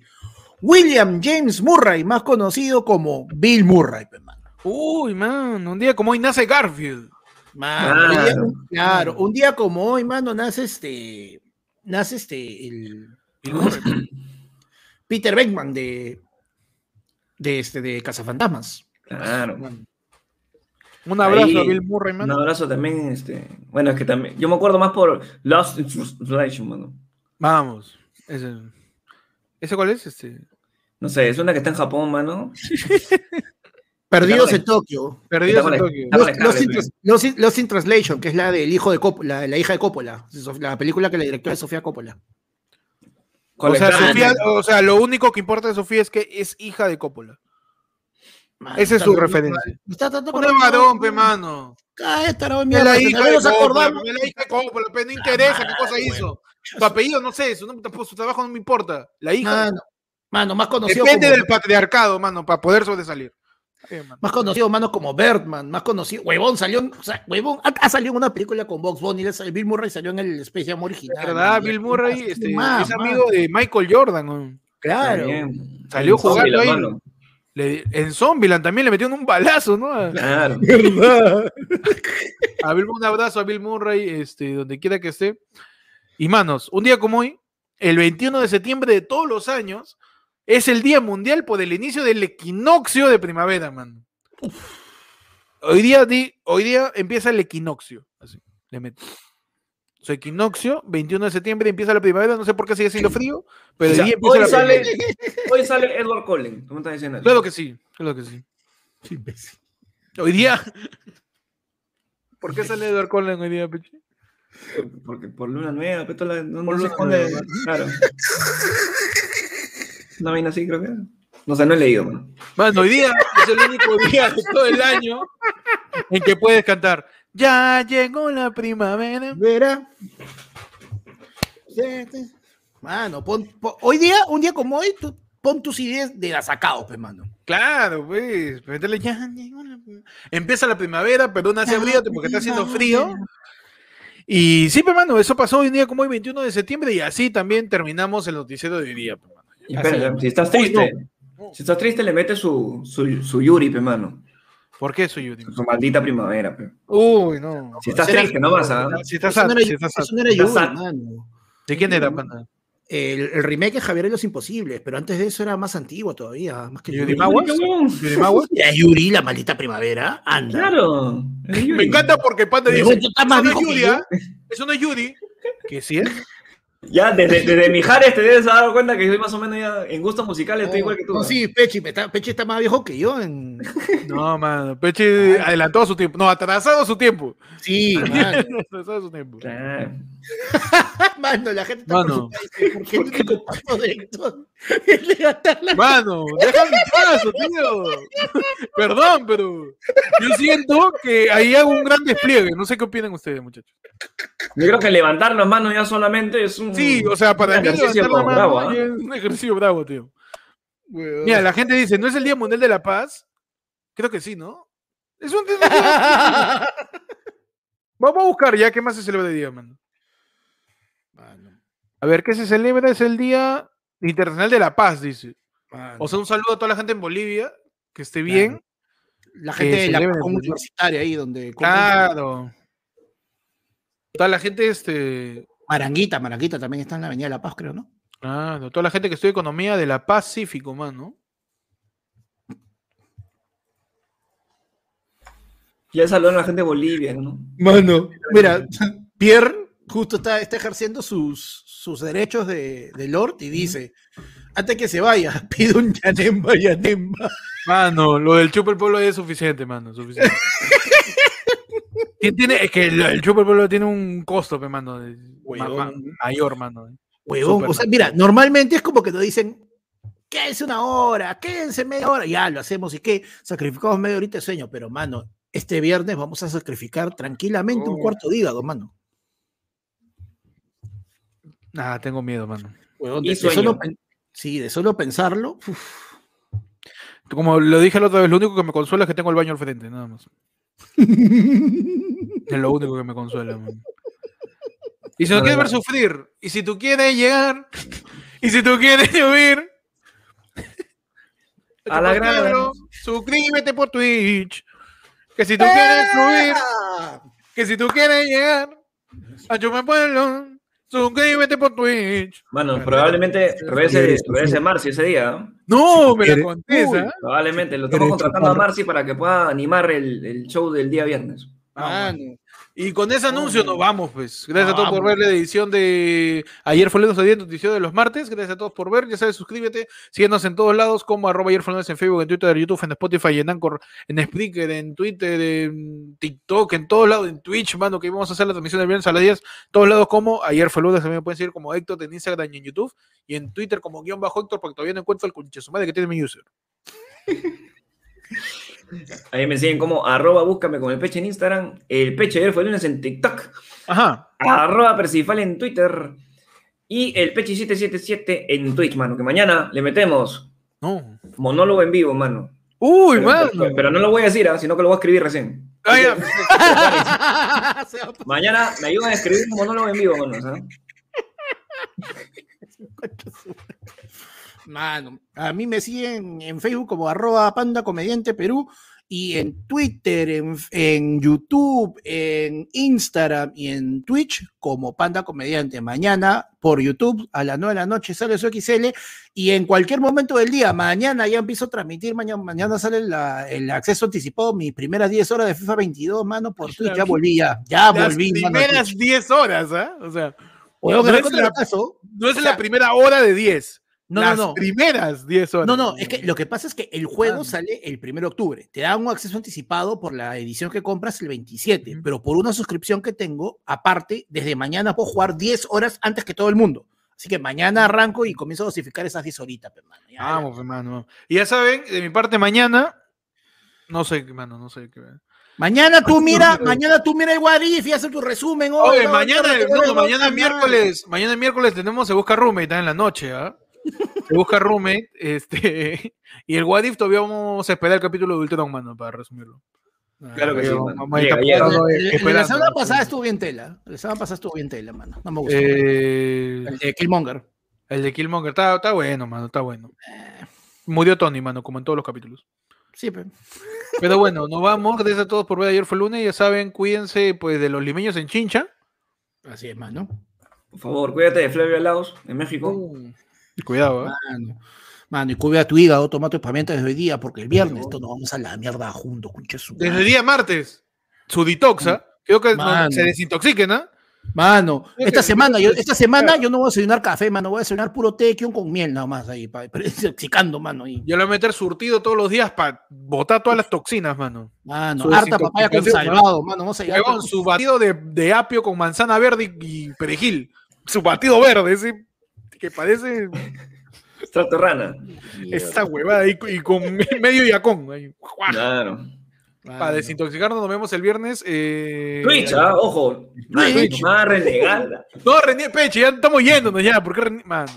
William James Murray, más conocido como Bill Murray, pues, mano. Uy, man, un día como hoy nace Garfield. Mano, un día- Claro. un día como hoy, mano, nace este, nace este, el. Peter Beckman de, de este, de Cazafantasmas. Claro. Un abrazo Ahí, a Bill Murray, Un mano. abrazo también, este. Bueno, es que también. Yo me acuerdo más por Lost in Translation, mano. Vamos. Ese, ¿Ese cuál es? Este, No sé, es una que está en Japón, mano. *laughs* Perdidos en Tokio. Perdidos en Tokio. Los, Lost in Translation, que es la del hijo de Coppola, la, la hija de Coppola, la película que la directora es Sofía Coppola. O sea. Sofía, o sea, lo único que importa de Sofía es que es hija de Coppola. Man, Esa es su referencia. Está tanto varón, pe, mano. Cállate, no, mierda, la hija nos acordamos. la hija de Coppola, pero no interesa qué cosa hizo. Su apellido, no sé, su, nombre tampoco, su trabajo no me importa. La hija. Mano, mano, más conocido Depende como, del patriarcado, mano, para poder sobresalir. Sí, mano. más conocido, mano, como Birdman, más conocido, huevón, salió, en- o sea, huevón, ha, ha salido en una película con Box Bunny, el Bill Murray salió en el Space Jam original. ¿Verdad? man, Bill Murray este, más, es man, amigo de Michael Jordan. Claro. También. Salió jugando ahí. mano. Le- en Zombieland también le metieron un balazo, ¿no? A, Claro. *laughs* a Bill- un abrazo a Bill Murray, este, donde quiera que esté. Y manos, un día como hoy, el 21 de septiembre de todos los años, es el Día Mundial por el inicio del equinoccio de primavera, mano. Hoy día, di- hoy día empieza el equinoccio. Así, le meto. Su equinoccio, 21 de septiembre empieza la primavera, no sé por qué sigue siendo frío, pero O hoy sea, día empieza hoy, la sale, primavera. *laughs* hoy sale Edward Cullen. ¿Cómo estás diciendo? Claro que sí, claro que sí. Hoy día. *laughs* ¿Por qué sale Edward Cullen hoy día, Peche? Porque por luna nueva, pero la, no, Por no luna nueva. Claro. Una vaina así, creo que. era. No sé, no he leído, mano. Mano, hoy día es el único día de todo el año en que puedes cantar. Ya llegó la primavera. Verá. Mano, pon- pon- hoy día, un día como hoy, tú pon tus ideas de sacado, pues, mano. Claro, pues. ya llegó la. Empieza la primavera, pero no hace frío porque está haciendo frío. Y sí, pues, mano, eso pasó hoy día como hoy 21 de septiembre y así también terminamos el noticiero de hoy día. pues, mano. Y si estás Uy, triste, no. si estás triste, le metes su, su, su Yuri, pe, mano. ¿Por qué soy yo? Su maldita primavera, pe. Uy, no. Si estás triste, no vas a. Si estás sad, era, si estás sad. ¿De quién era, panda? El, el remake es Javier y los Imposibles, pero antes de eso era más antiguo todavía, más que ¿Yuri Yuri. Maguas? ¿Qué huevón? ¿Yuri Maguas? Era Yuri, la maldita primavera. Anda. Claro. Me encanta porque Panda dice, tú estás eso más no es viejo que Yuri, yo". ¿ah? Eso no es Yuri. Que sí es. Ya, desde, desde Mijares te debes dar cuenta que soy más o menos ya en gustos musicales, estoy igual que tú. No, ¿no? sí, Pechi, me está- Pechi está más viejo que yo. En... *laughs* No, mano. Peche adelantó a su tiempo. No, atrasado su tiempo. Sí, *laughs* mano. atrasado su tiempo. Claro. *laughs* Mano, la gente está Mano. preocupada, dice, ¿por qué paso la Mano, déjame en paso, tío. Perdón, pero yo siento que ahí hago un gran despliegue. No sé qué opinan ustedes, muchachos. Yo creo que levantar las manos ya solamente es un. Sí, o sea, para un mí ejercicio levantar la bravo, mano ¿ah? es un ejercicio bravo, tío. Mira, la gente dice, ¿no es el Día Mundial de la Paz? Creo que sí, ¿no? Es un *laughs* Vamos a buscar ya qué más se celebra el día, mano. Mano, A ver, ¿qué se celebra? Es el Día Internacional de la Paz, dice. mano. O sea, un saludo a toda la gente en Bolivia, que esté bien. la gente de la universitaria ahí donde Claro. Toda la gente, este. Maranguita, Maranguita también está en la Avenida de la Paz, creo, ¿no? Claro, toda la gente que estudia economía de la Pacífico, mano. Ya saludan a la gente de Bolivia, ¿no? Mano, mira, *laughs* Pierre justo está, está ejerciendo sus, sus derechos de, de Lord y dice, antes que se vaya, *laughs* pido un Yanemba, Yanemba. Mano, lo del chupa el pueblo es suficiente, mano, suficiente. *laughs* ¿Quién tiene? Es que el, el el pueblo tiene un costo, pe, mano, de- ma- ma- mayor, mano. Huevón, o sea, mira, normalmente es como que nos dicen, quédense una hora, quédense media hora, ya lo hacemos y qué, sacrificamos media horita de sueño, pero mano, este viernes vamos a sacrificar tranquilamente un Oh. cuarto de hígado, mano. Ah, tengo miedo, mano. Huevón, de, de solo, sí, de solo pensarlo, uf, Como lo dije la otra vez, lo único que me consuela es que tengo el baño al frente, nada más. *laughs* Es lo único que me consuela, man. Y si no quieres ver sufrir, y si tú quieres llegar, y si tú quieres huir, A la pueblo, suscríbete por Twitch. Que si tú quieres fluir, ¡Ah! que si tú quieres llegar a Chuma Pueblo, suscríbete por Twitch. Mano, probablemente regrese, regrese Marci ese día. ¿no? No, me la. ¿ah? Probablemente. Lo estamos contratando a. Marci para que pueda animar el, el show del día viernes. Mano, Y con ese anuncio nos vamos, pues. Gracias a todos por ver la edición de. Ayer fue lunes de edición de los martes. Gracias a todos por ver. Ya sabes, suscríbete. Síguenos en todos lados, como arroba ayer fue lunes en Facebook, en Twitter, en YouTube, en Spotify, en Anchor, en Spreaker, en Twitter, en TikTok, en todos lados, en Twitch, mano, que vamos a hacer la transmisión del viernes a las 10. Todos lados, como ayer fue lunes. También me pueden seguir como Héctor en Instagram y en YouTube. Y en Twitter, como guion bajo Héctor, porque todavía no encuentro el madre que tiene mi user. *laughs* Ahí me siguen como arroba búscame con el peche en Instagram. El peche ayer fue el lunes en TikTok. Ajá. Arroba Percifal en Twitter. Y el peche 777 en Twitch, mano. Que mañana le metemos No. monólogo en vivo, mano. Uy, Pero, mano. pero- pero no lo voy a decir, ¿ah? sino que lo voy a escribir recién. Ah, *laughs* *laughs* Mañana me ayudan a escribir un monólogo en vivo, mano. ¿sabes? *laughs* Mano, a mí me siguen en Facebook como arroba panda comediante Perú y en Twitter, en, en YouTube, en Instagram y en Twitch como panda comediante. Mañana por YouTube a las 9 de la noche sale su XL y en cualquier momento del día, mañana ya empiezo a transmitir, mañana, mañana sale la- el acceso anticipado, mis primeras 10 horas de FIFA 22, mano, por Twitch, ya volví, ya, ya Las volví. mano, primeras Twitch. 10 horas, ¿ah? O sea. No es la-. No es primera hora de 10. No, las no, no. primeras 10 horas. No, no, es que lo que pasa es que el juego Ah. sale el 1 de octubre. Te dan un acceso anticipado por la edición que compras el 27, Ujú. pero por una suscripción que tengo, aparte, desde mañana puedo jugar 10 horas antes que todo el mundo. Así que mañana arranco y comienzo a dosificar esas 10 horitas, pe, mano. Ya, Vamos, hermano. Y ya saben, de mi parte, mañana. No sé, mano, no sé qué. Mañana tú mira, mañana tú mira el Guarif y haces tu resumen. Oye, Oye, mañana, no, mañana miércoles, mañana miércoles tenemos Se Busca Roommate ¿ah? en la noche, ¿ah? Se Busca Roommate, este, *laughs* y el What If todavía vamos a esperar el capítulo de Ultron, mano, para resumirlo. Claro que sí, eh, El- el la semana pasada estuvo bien tela. La semana pasada estuvo bien tela, mano. No me gustó. Eh, el de Killmonger. el de Killmonger, está, está bueno, mano, está bueno. Murió Tony, mano, como en todos los capítulos. Sí, pe. Pero bueno, nos vamos. Gracias a todos por ver. Ayer fue lunes. Ya saben, cuídense pues de los limeños en Chincha. Así es, mano. Por favor, cuídate de Flavio Laos, en México. Uh, Cuidado, ¿eh? Mano, mano, y cuida tu hígado, toma tu desde hoy día, porque el viernes todos nos vamos a la mierda juntos, Desde el día martes, su detoxa. Creo que no- se desintoxiquen, ¿no? Mano, Es esta semana, yo, esta semana yo no voy a desayunar café, mano, voy a desayunar puro tequion con miel nada más ahí, pa, *laughs* pero intoxicando, mano. Y, Yo le voy a meter surtido todos los días para botar todas las toxinas, mano. mano, harta papaya con desintoxicación, salvado, mano, vamos a. Huevón, su batido de, de apio con manzana verde y, y perejil. Su batido verde, ese que parece Trato rana. esta huevada y, y con medio yacón. ahí. Claro. Para desintoxicarnos, nos vemos el viernes. eh, Twitch, ah, ojo. Twitch. Más renegada. No, René Peche, ya estamos yéndonos ya. ¿Por qué René? Mano.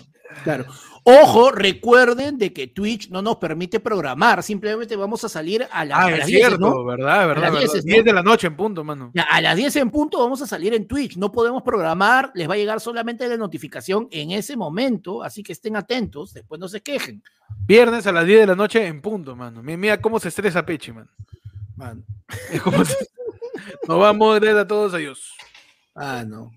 Claro. Ojo, recuerden de que Twitch no nos permite programar, simplemente vamos a salir a, la- Ah, a las 10, cierto, ¿no? ¿verdad? ¿verdad? las verdad. 10, ¿no? 10 de la noche en punto, mano. A las 10 en punto vamos a salir en Twitch. No podemos programar, les va a llegar solamente la notificación en ese momento, así que estén atentos, después no se quejen. Viernes a las 10 de la noche en punto, mano. Mira, cómo se estresa Peche, man. Man. *laughs* Se- Nos vamos, gracias a todos, adiós. Ah, no.